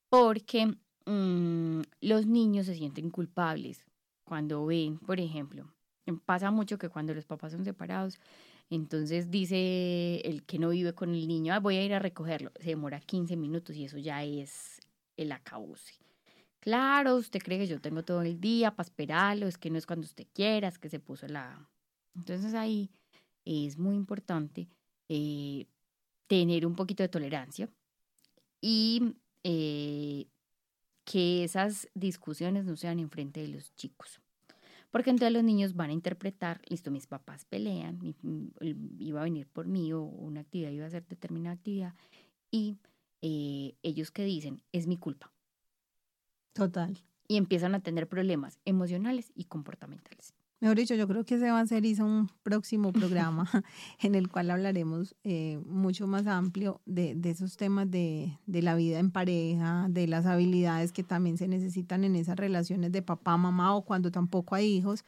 Porque mmm, los niños se sienten culpables cuando ven, por ejemplo, pasa mucho que cuando los papás son separados, entonces dice el que no vive con el niño, ah, voy a ir a recogerlo, se demora 15 minutos y eso ya es el acabose. Claro, usted cree que yo tengo todo el día para esperarlo, es que no es cuando usted quiera, es que se puso la... Entonces ahí es muy importante eh, tener un poquito de tolerancia y eh, que esas discusiones no sean en frente de los chicos. Porque entonces los niños van a interpretar, listo, mis papás pelean, mi, iba a venir por mí o una actividad iba a ser determinada actividad, y eh, ellos que dicen, es mi culpa. Total. Y empiezan a tener problemas emocionales y comportamentales. Mejor dicho, yo creo que ese va a ser un próximo programa en el cual hablaremos eh, mucho más amplio de, de esos temas de, de, la vida en pareja, de las habilidades que también se necesitan en esas relaciones de papá, mamá o cuando tampoco hay hijos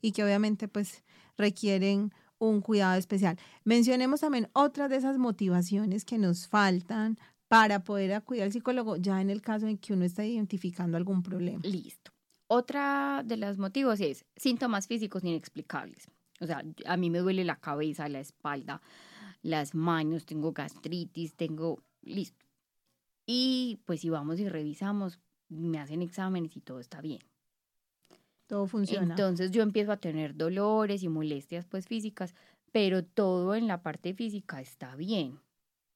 y que obviamente pues requieren un cuidado especial. Mencionemos también otras de esas motivaciones que nos faltan para poder acudir al psicólogo ya en el caso en que uno está identificando algún problema. Listo. Otra de los motivos es síntomas físicos inexplicables. O sea, a mí me duele la cabeza, la espalda, las manos, tengo gastritis, tengo... Listo. Y pues si vamos y revisamos, me hacen exámenes y todo está bien. Todo funciona. Entonces yo empiezo a tener dolores y molestias pues físicas, pero todo en la parte física está bien.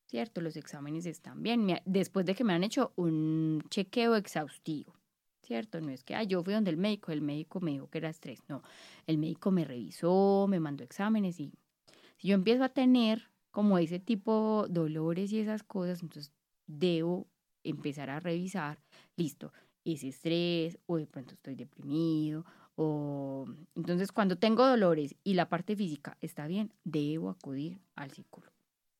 ¿Cierto? Los exámenes están bien. Después de que me han hecho un chequeo exhaustivo. ¿Cierto? No es que, ah, yo fui donde el médico, el médico me dijo que era estrés, no, el médico me revisó, me mandó exámenes y si yo empiezo a tener como ese tipo de dolores y esas cosas, entonces debo empezar a revisar, listo, ese estrés o de pronto estoy deprimido o entonces cuando tengo dolores y la parte física está bien, debo acudir al psicólogo.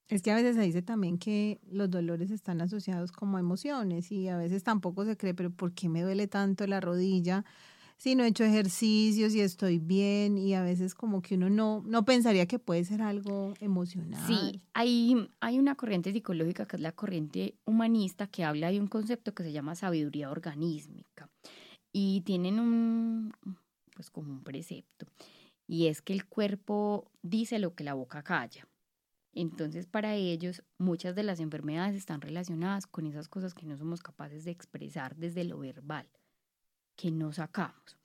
Es que a veces se dice también que los dolores están asociados como emociones y a veces tampoco se cree, pero ¿por qué me duele tanto la rodilla? Si no he hecho ejercicios y estoy bien y a veces como que uno no, no pensaría que puede ser algo emocional. Sí, hay, hay una corriente psicológica que es la corriente humanista que habla de un concepto que se llama sabiduría organísmica y tienen un, pues como un precepto y es que el cuerpo dice lo que la boca calla. Entonces, para ellos, muchas de las enfermedades están relacionadas con esas cosas que no somos capaces de expresar desde lo verbal, que no sacamos.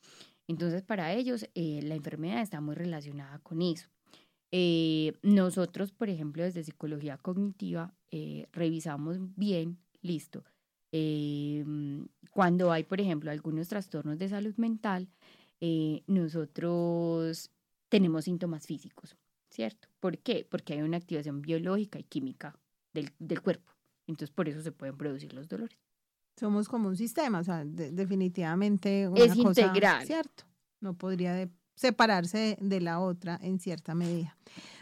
Entonces, para ellos, eh, la enfermedad está muy relacionada con eso. Eh, nosotros, por ejemplo, desde psicología cognitiva, eh, revisamos bien, listo, cuando hay, por ejemplo, algunos trastornos de salud mental, nosotros tenemos síntomas físicos, ¿cierto? ¿Por qué? Porque hay una activación biológica y química del, del cuerpo. Entonces, por eso se pueden producir los dolores. Somos como un sistema, o sea, definitivamente una es integral. Cierto, no podría separarse de la otra en cierta medida.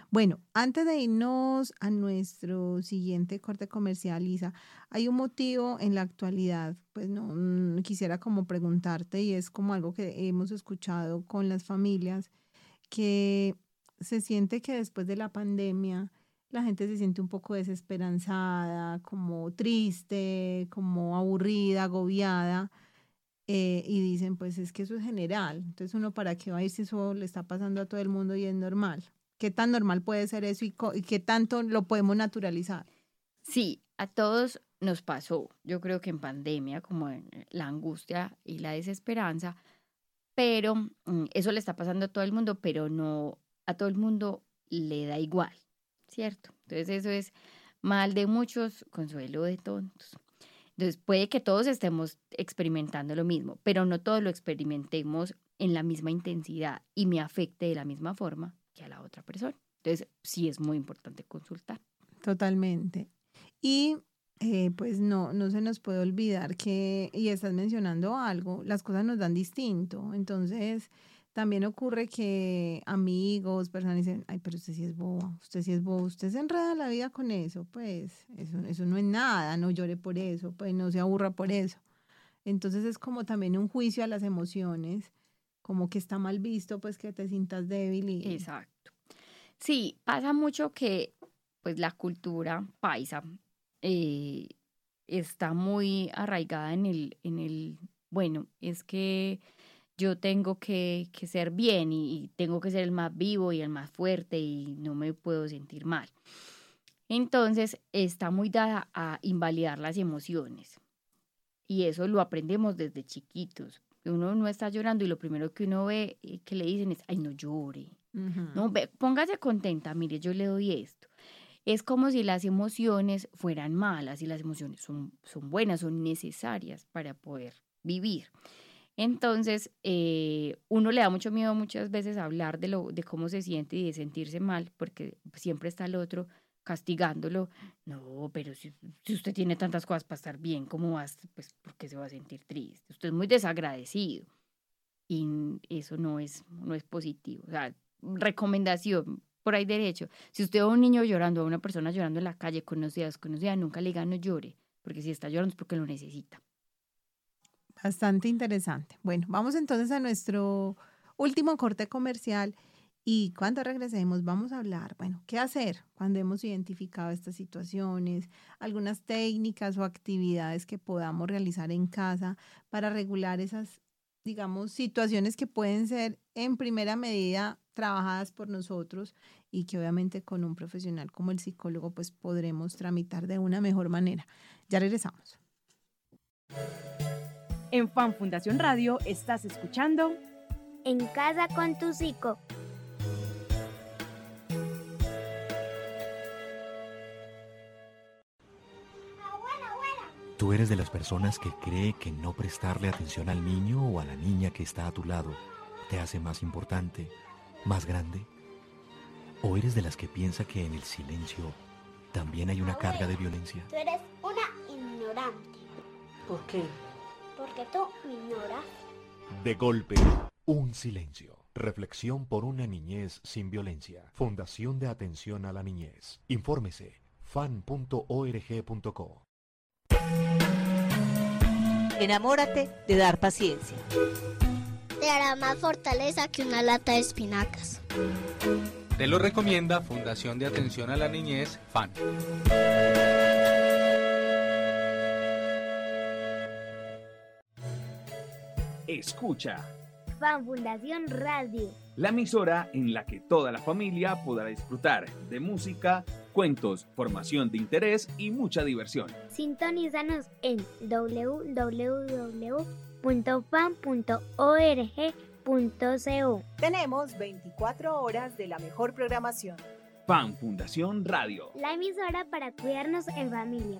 Bueno, antes de irnos a nuestro siguiente corte comercial, Lisa, hay un motivo en la actualidad, pues no mm, quisiera como preguntarte y es como algo que hemos escuchado con las familias que se siente que después de la pandemia la gente se siente un poco desesperanzada, como triste, como aburrida, agobiada. Eh, y dicen, pues es que eso es general. Entonces uno para qué va a ir si eso le está pasando a todo el mundo y es normal. ¿Qué tan normal puede ser eso y, y qué tanto lo podemos naturalizar? Sí, a todos nos pasó. Yo creo que en pandemia, como en la angustia y la desesperanza, pero mm, eso le está pasando a todo el mundo, pero no a todo el mundo le da igual. ¿cierto? Entonces eso es mal de muchos, consuelo de tontos. Entonces puede que todos estemos experimentando lo mismo, pero no todos lo experimentemos en la misma intensidad y me afecte de la misma forma que a la otra persona. Entonces sí es muy importante consultar. Totalmente. Y eh, pues no, no se nos puede olvidar que, y estás mencionando algo, las cosas nos dan distinto. Entonces, también ocurre que amigos, personas dicen, ay, pero usted sí es boba, usted sí es boba, usted se enreda la vida con eso, pues eso, eso no es nada, no llore por eso, pues no se aburra por eso. Entonces es como también un juicio a las emociones, como que está mal visto, pues que te sientas débil y... Exacto. Sí, pasa mucho que pues la cultura paisa eh, está muy arraigada en el, en el, bueno, es que yo tengo que, ser bien y, tengo que ser el más vivo y el más fuerte y no me puedo sentir mal. Entonces está muy dada a invalidar las emociones y eso lo aprendemos desde chiquitos. Uno no está llorando y lo primero que uno ve eh, que le dicen es, ay, no llore. No, póngase contenta, mire, yo le doy esto. Es como si las emociones fueran malas y las emociones son, son buenas, son necesarias para poder vivir. Entonces, eh, uno le da mucho miedo muchas veces hablar de, lo, de cómo se siente y de sentirse mal, porque siempre está el otro castigándolo. No, pero si, usted tiene tantas cosas para estar bien, ¿cómo vas? Pues, ¿por qué se va a sentir triste? Usted es muy desagradecido. Y eso no es, no es positivo. O sea, recomendación por ahí derecho. Si usted ve a un niño llorando, a una persona llorando en la calle, conocida, desconocida, nunca le diga no llore, porque si está llorando es porque lo necesita. Bastante interesante. Bueno, vamos entonces a nuestro último corte comercial y cuando regresemos vamos a hablar, bueno, ¿qué hacer cuando hemos identificado estas situaciones? Algunas técnicas o actividades que podamos realizar en casa para regular esas, digamos, situaciones que pueden ser en primera medida trabajadas por nosotros y que obviamente con un profesional como el psicólogo pues podremos tramitar de una mejor manera. Ya regresamos. En Fan Fundación Radio estás escuchando En casa con tu psico. ¿Tú eres de las personas que cree que no prestarle atención al niño o a la niña que está a tu lado te hace más importante, más grande? ¿O eres de las que piensa que en el silencio también hay una carga de violencia? Tú eres una ignorante. ¿Por qué? Porque tú me ignoras. De golpe, un silencio. Reflexión por una niñez sin violencia. Fundación de Atención a la Niñez. Infórmese fan.org.co. Enamórate de dar paciencia. Te hará más fortaleza que una lata de espinacas. Te lo recomienda Fundación de Atención a la Niñez, FAN. Escucha. Fan Fundación Radio. La emisora en la que toda la familia podrá disfrutar de música, cuentos, formación de interés y mucha diversión. Sintonízanos en www.fan.org.co. Tenemos 24 horas de la mejor programación. Fan Fundación Radio. La emisora para cuidarnos en familia.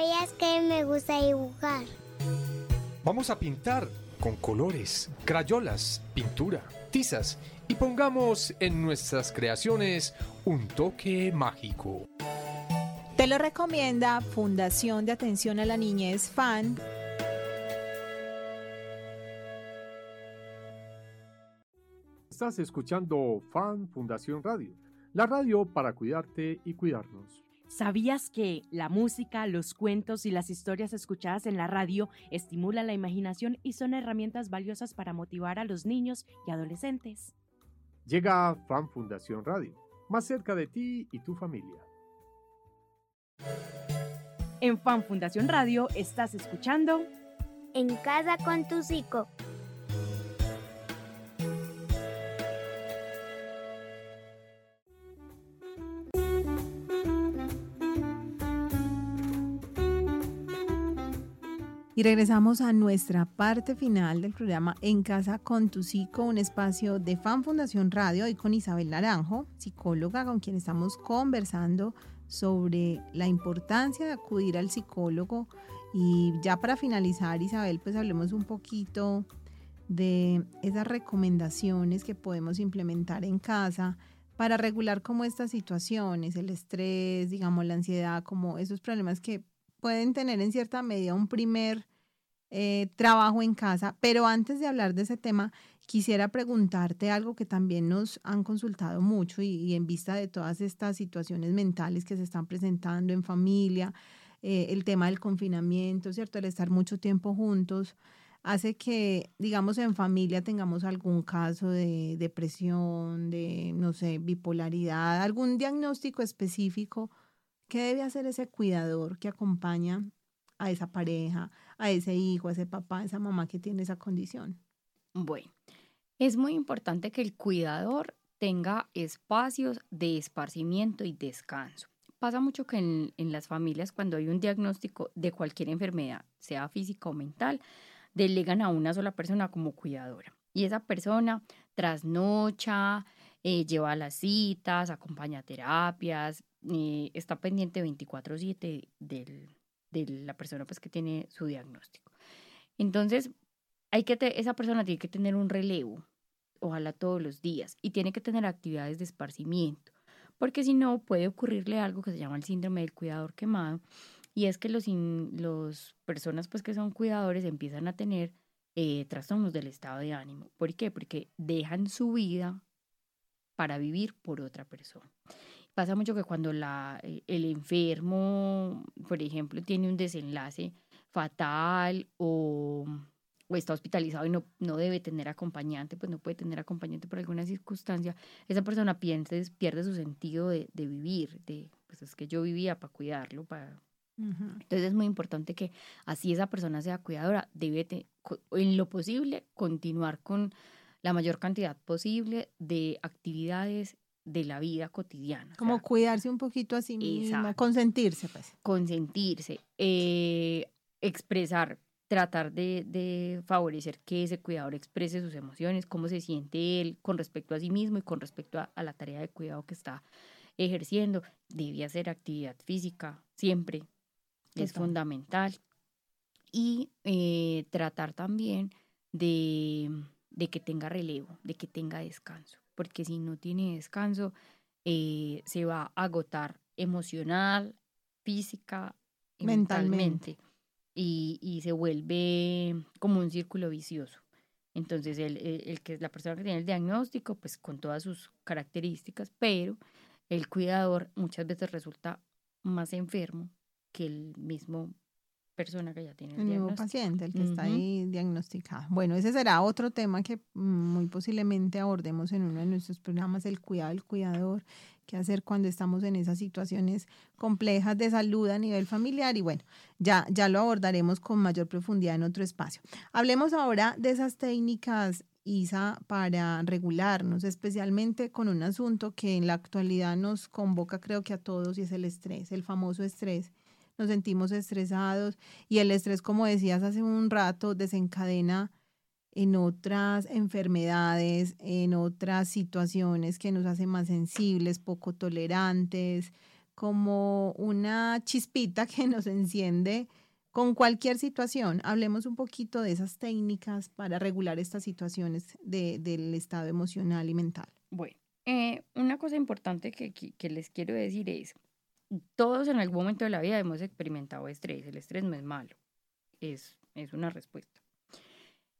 ¿Sabías que me gusta dibujar? Vamos a pintar con colores, crayolas, pintura, tizas y pongamos en nuestras creaciones un toque mágico. Te lo recomienda Fundación de Atención a la Niñez FAN. Estás escuchando Fan Fundación Radio, la radio para cuidarte y cuidarnos. ¿Sabías que la música, los cuentos y las historias escuchadas en la radio estimulan la imaginación y son herramientas valiosas para motivar a los niños y adolescentes? Llega Fan Fundación Radio, más cerca de ti y tu familia. En Fan Fundación Radio estás escuchando En casa con tu psico. Y regresamos a nuestra parte final del programa En Casa con tu Psico, un espacio de Fan Fundación Radio, y con Isabel Naranjo, psicóloga con quien estamos conversando sobre la importancia de acudir al psicólogo. Y ya para finalizar, Isabel, pues hablemos un poquito de esas recomendaciones que podemos implementar en casa para regular como estas situaciones, el estrés, digamos, la ansiedad, como esos problemas que pueden tener en cierta medida un primer eh, trabajo en casa. Pero antes de hablar de ese tema, quisiera preguntarte algo que también nos han consultado mucho y, en vista de todas estas situaciones mentales que se están presentando en familia, eh, el tema del confinamiento, ¿cierto? El estar mucho tiempo juntos hace que, digamos, en familia tengamos algún caso de depresión, de, no sé, bipolaridad, algún diagnóstico específico. ¿Qué debe hacer ese cuidador que acompaña a esa pareja, a ese hijo, a ese papá, a esa mamá que tiene esa condición? Bueno, es muy importante que el cuidador tenga espacios de esparcimiento y descanso. Pasa mucho que en, las familias cuando hay un diagnóstico de cualquier enfermedad, sea física o mental, delegan a una sola persona como cuidadora. Y esa persona trasnocha, eh, lleva las citas, acompaña terapias, eh, está pendiente 24/7 del, de la persona pues, que tiene su diagnóstico. Entonces, hay que esa persona tiene que tener un relevo, ojalá todos los días, y tiene que tener actividades de esparcimiento, porque si no puede ocurrirle algo que se llama el síndrome del cuidador quemado, y es que los, los personas pues, que son cuidadores empiezan a tener eh, trastornos del estado de ánimo. ¿Por qué? Porque dejan su vida para vivir por otra persona. Pasa mucho que cuando la, el enfermo, por ejemplo, tiene un desenlace fatal o, o está hospitalizado y no, no debe tener acompañante, pues no puede tener acompañante por alguna circunstancia, esa persona pierde, pierde su sentido de, de vivir, de, pues es que yo vivía para cuidarlo, para... Entonces es muy importante que así esa persona sea cuidadora, debe en lo posible continuar con la mayor cantidad posible de actividades de la vida cotidiana. Como o sea, cuidarse un poquito a sí mismo, consentirse, pues. Consentirse, eh, expresar, tratar de, de, favorecer que ese cuidador exprese sus emociones, cómo se siente él con respecto a sí mismo y con respecto a, a la tarea de cuidado que está ejerciendo. Debe hacer actividad física, siempre es fundamental. Y eh, tratar también de, de que tenga relevo, de que tenga descanso porque si no tiene descanso, eh, se va a agotar emocional, física mentalmente, y, y se vuelve como un círculo vicioso. Entonces, el, el, el que es la persona que tiene el diagnóstico, pues con todas sus características, pero el cuidador muchas veces resulta más enfermo que el mismo persona que ya tiene el, El nuevo paciente, el que está ahí diagnosticado. Bueno, ese será otro tema que mm, muy posiblemente abordemos en uno de nuestros programas, el cuidado del cuidador, qué hacer cuando estamos en esas situaciones complejas de salud a nivel familiar y bueno, ya, ya lo abordaremos con mayor profundidad en otro espacio. Hablemos ahora de esas técnicas, Isa, para regularnos, especialmente con un asunto que en la actualidad nos convoca creo que a todos y es el estrés, el famoso estrés nos sentimos estresados y el estrés, como decías hace un rato, desencadena en otras enfermedades, en otras situaciones que nos hacen más sensibles, poco tolerantes, como una chispita que nos enciende con cualquier situación. Hablemos un poquito de esas técnicas para regular estas situaciones de- del estado emocional y mental. Bueno, eh, una cosa importante que les quiero decir es, todos en algún momento de la vida hemos experimentado estrés. El estrés no es malo, es, es una respuesta.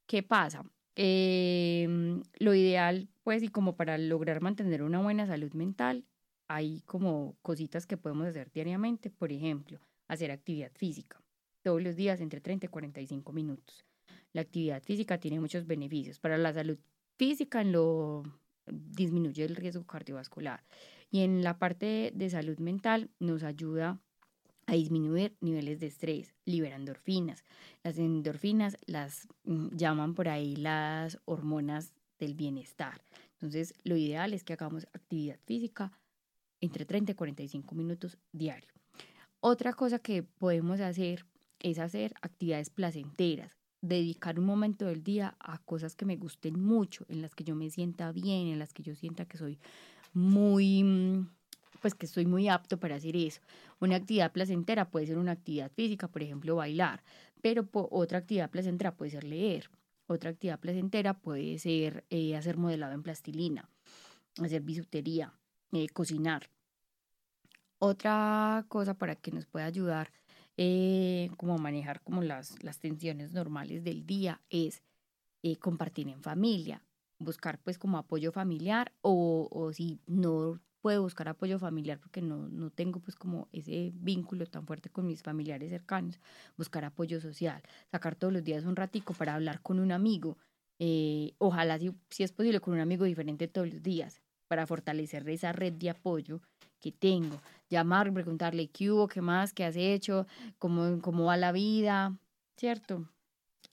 ¿Qué pasa? Em, lo ideal, pues, y como para lograr mantener una buena salud mental, hay como cositas que podemos hacer diariamente. Por ejemplo, hacer actividad física todos los días entre 30 y 45 minutos. La actividad física tiene muchos beneficios para la salud física, en lo disminuye el riesgo cardiovascular y en la parte de salud mental nos ayuda a disminuir niveles de estrés, libera endorfinas. Las endorfinas las mm, llaman por ahí las hormonas del bienestar. Entonces, lo ideal es que hagamos actividad física entre 30 y 45 minutos diario. Otra cosa que podemos hacer es hacer actividades placenteras, dedicar un momento del día a cosas que me gusten mucho, en las que yo me sienta bien, en las que yo sienta que soy muy, mm, pues que estoy muy apto para hacer eso. Una actividad placentera puede ser una actividad física, por ejemplo, bailar, pero otra actividad placentera puede ser leer. Otra actividad placentera puede ser eh, hacer modelado en plastilina, hacer bisutería, eh, cocinar. Otra cosa para que nos pueda ayudar eh, como manejar como las, las tensiones normales del día es eh, compartir en familia, buscar pues como apoyo familiar o, o si no puedo buscar apoyo familiar porque no, no tengo pues como ese vínculo tan fuerte con mis familiares cercanos, buscar apoyo social, sacar todos los días un ratico para hablar con un amigo, eh, ojalá si, si es posible con un amigo diferente todos los días, para fortalecer esa red de apoyo que tengo, llamar, preguntarle qué hubo, qué más, qué has hecho, cómo, cómo va la vida, ¿cierto?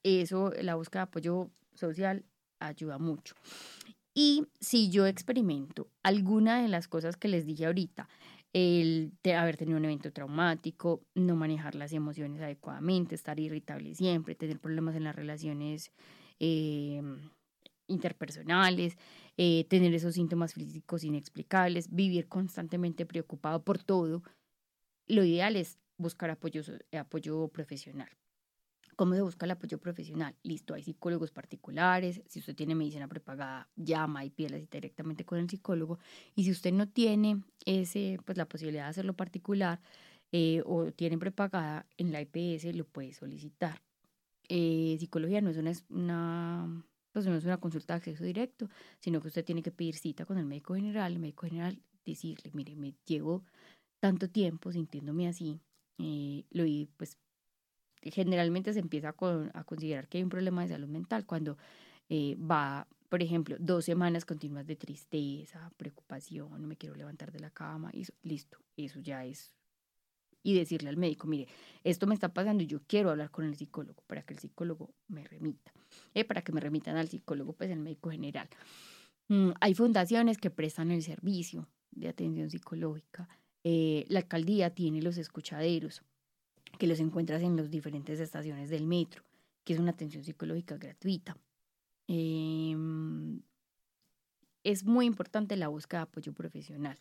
Eso, la búsqueda de apoyo social ayuda mucho. Y si yo experimento alguna de las cosas que les dije ahorita, el haber tenido un evento traumático, no manejar las emociones adecuadamente, estar irritable siempre, tener problemas en las relaciones eh, interpersonales, eh, tener esos síntomas físicos inexplicables, vivir constantemente preocupado por todo, lo ideal es buscar apoyo, apoyo profesional. ¿Cómo se busca el apoyo profesional? Listo, hay psicólogos particulares. Si usted tiene medicina prepagada, llama y pide directamente con el psicólogo. Y si usted no tiene ese, pues, la posibilidad de hacerlo particular eh, o tiene prepagada en la IPS, lo puede solicitar. Eh, psicología no es- una, pues no es una consulta de acceso directo, sino que usted tiene que pedir cita con el médico general. El médico general decirle, mire, me llevo tanto tiempo sintiéndome así, eh, lo y pues generalmente se empieza con- a considerar que hay un problema de salud mental cuando eh, va, por ejemplo, dos semanas continuas de tristeza, preocupación, no me quiero levantar de la cama, y listo, eso ya es. Y decirle al médico, mire, esto me está pasando y yo quiero hablar con el psicólogo para que el psicólogo me remita, eh, para que me remitan al psicólogo, pues el médico general. Mm, hay fundaciones que prestan el servicio de atención psicológica. Eh, la alcaldía tiene los escuchaderos que los encuentras en las diferentes estaciones del metro, que es una atención psicológica gratuita. Em, es muy importante la búsqueda de apoyo profesional.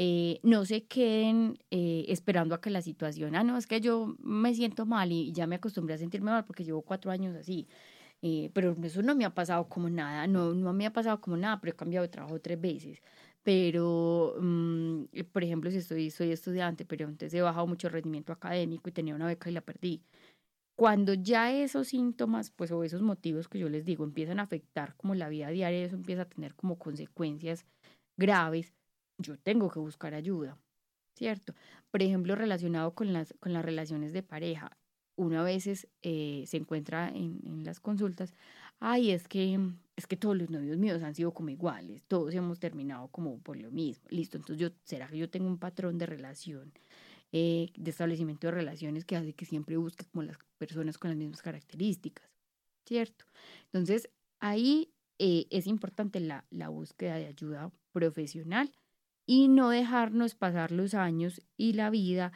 Eh, no se queden eh, esperando a que la situación, ah, no, es que yo me siento mal y ya me acostumbré a sentirme mal porque llevo cuatro años así. Eh, pero eso no me ha pasado como nada, no, no me ha pasado como nada, pero he cambiado de trabajo tres veces. pero, mm, por ejemplo, si estoy, soy estudiante, pero antes he bajado mucho rendimiento académico y tenía una beca y la perdí. Cuando ya esos síntomas, pues, o esos motivos que yo les digo, empiezan a afectar como la vida diaria, eso empieza a tener como consecuencias graves, yo tengo que buscar ayuda, ¿cierto? Por ejemplo, relacionado con las, con las relaciones de pareja, uno a veces eh, se encuentra en, en, las consultas, ay, es que, es que todos los novios míos han sido como iguales, todos hemos terminado como por lo mismo, listo, entonces yo, ¿será que yo tengo un patrón de relación, eh, de establecimiento de relaciones que hace que siempre busque como las personas con las mismas características, ¿cierto? Entonces, ahí eh, es importante la, la búsqueda de ayuda profesional y no dejarnos pasar los años y la vida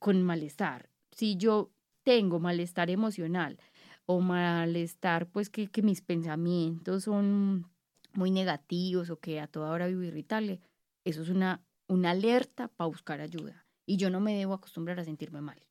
con malestar. Si yo tengo malestar emocional o malestar, pues que, que mis pensamientos son muy negativos o que a toda hora vivo irritable, eso es una, una alerta para buscar ayuda. Y yo no me debo acostumbrar a sentirme mal.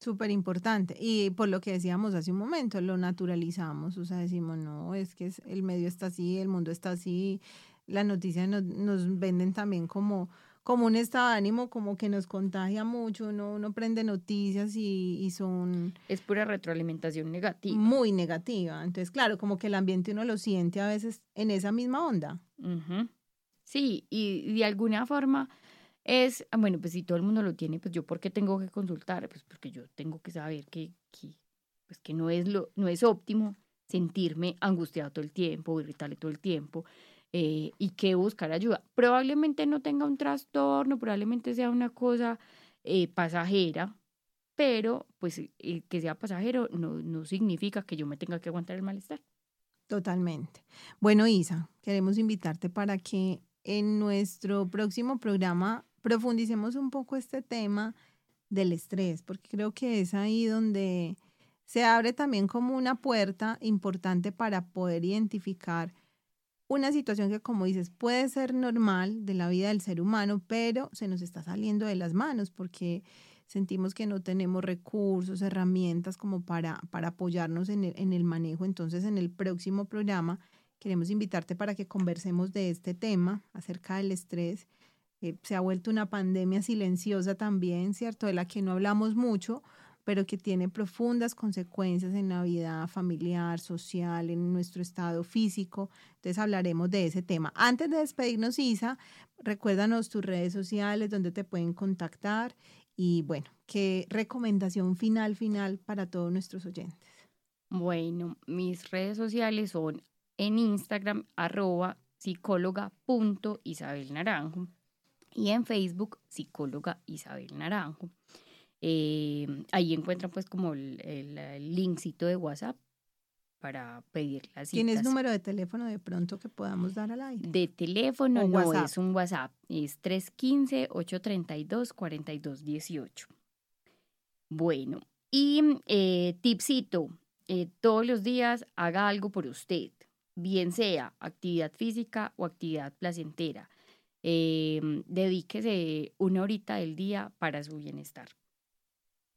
Súper importante. Y por lo que decíamos hace un momento, lo naturalizamos, o sea, decimos, no, es que el medio está así, el mundo está así, las noticias nos, nos venden también como como un estado de ánimo como que nos contagia mucho, uno, uno prende noticias y, y, son... Es pura retroalimentación negativa. Muy negativa. Entonces, claro, como que el ambiente uno lo siente a veces en esa misma onda. Sí, y de alguna forma es, bueno, pues si todo el mundo lo tiene, pues yo ¿por qué tengo que consultar? Pues porque yo tengo que saber que, que, pues que no, es lo, no es óptimo sentirme angustiado todo el tiempo, irritable todo el tiempo, eh, y que buscar ayuda. Probablemente no tenga un trastorno, probablemente sea una cosa eh, pasajera, pero pues eh, que sea pasajero no, no significa que yo me tenga que aguantar el malestar. Totalmente. Bueno, Isa, queremos invitarte para que en nuestro próximo programa profundicemos un poco este tema del estrés, porque creo que es ahí donde se abre también como una puerta importante para poder identificar una situación que, como dices, puede ser normal de la vida del ser humano, pero se nos está saliendo de las manos porque sentimos que no tenemos recursos, herramientas como para, para apoyarnos en el, en el manejo. Entonces, en el próximo programa queremos invitarte para que conversemos de este tema acerca del estrés. Eh, se ha vuelto una pandemia silenciosa también, ¿cierto? De la que no hablamos mucho, pero que tiene profundas consecuencias en la vida familiar, social, en nuestro estado físico. Entonces hablaremos de ese tema. Antes de despedirnos, Isa, recuérdanos tus redes sociales, donde te pueden contactar y bueno, qué recomendación final, final para todos nuestros oyentes. Bueno, mis redes sociales son en Instagram, arroba psicóloga.isabel Naranjo y en Facebook, psicóloga Isabel Naranjo. Eh, ahí encuentran pues como el, el, linkcito de WhatsApp para pedir las citas. ¿Tienes número de teléfono de pronto que podamos dar al aire? De teléfono no, es un WhatsApp, es 315-832-4218. Bueno, y eh, tipcito, eh, todos los días haga algo por usted, bien sea actividad física o actividad placentera. Eh, dedíquese una horita del día para su bienestar.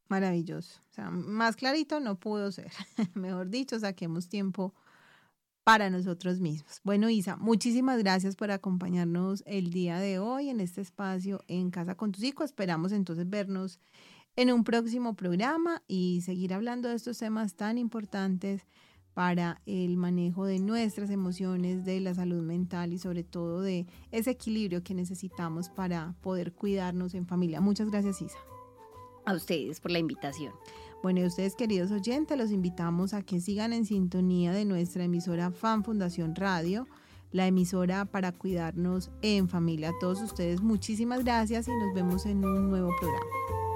Maravilloso. O sea, más clarito no pudo ser. Mejor dicho, saquemos tiempo para nosotros mismos. Bueno, Isa, muchísimas gracias por acompañarnos el día de hoy en este espacio en Casa con tus hijos. Esperamos entonces vernos en un próximo programa y seguir hablando de estos temas tan importantes para el manejo de nuestras emociones, de la salud mental y sobre todo de ese equilibrio que necesitamos para poder cuidarnos en familia. Muchas gracias, Isa a ustedes por la invitación. Bueno, y ustedes queridos oyentes, los invitamos a que sigan en sintonía de nuestra emisora Fan Fundación Radio, la emisora para cuidarnos en familia. A todos ustedes muchísimas gracias y nos vemos en un nuevo programa.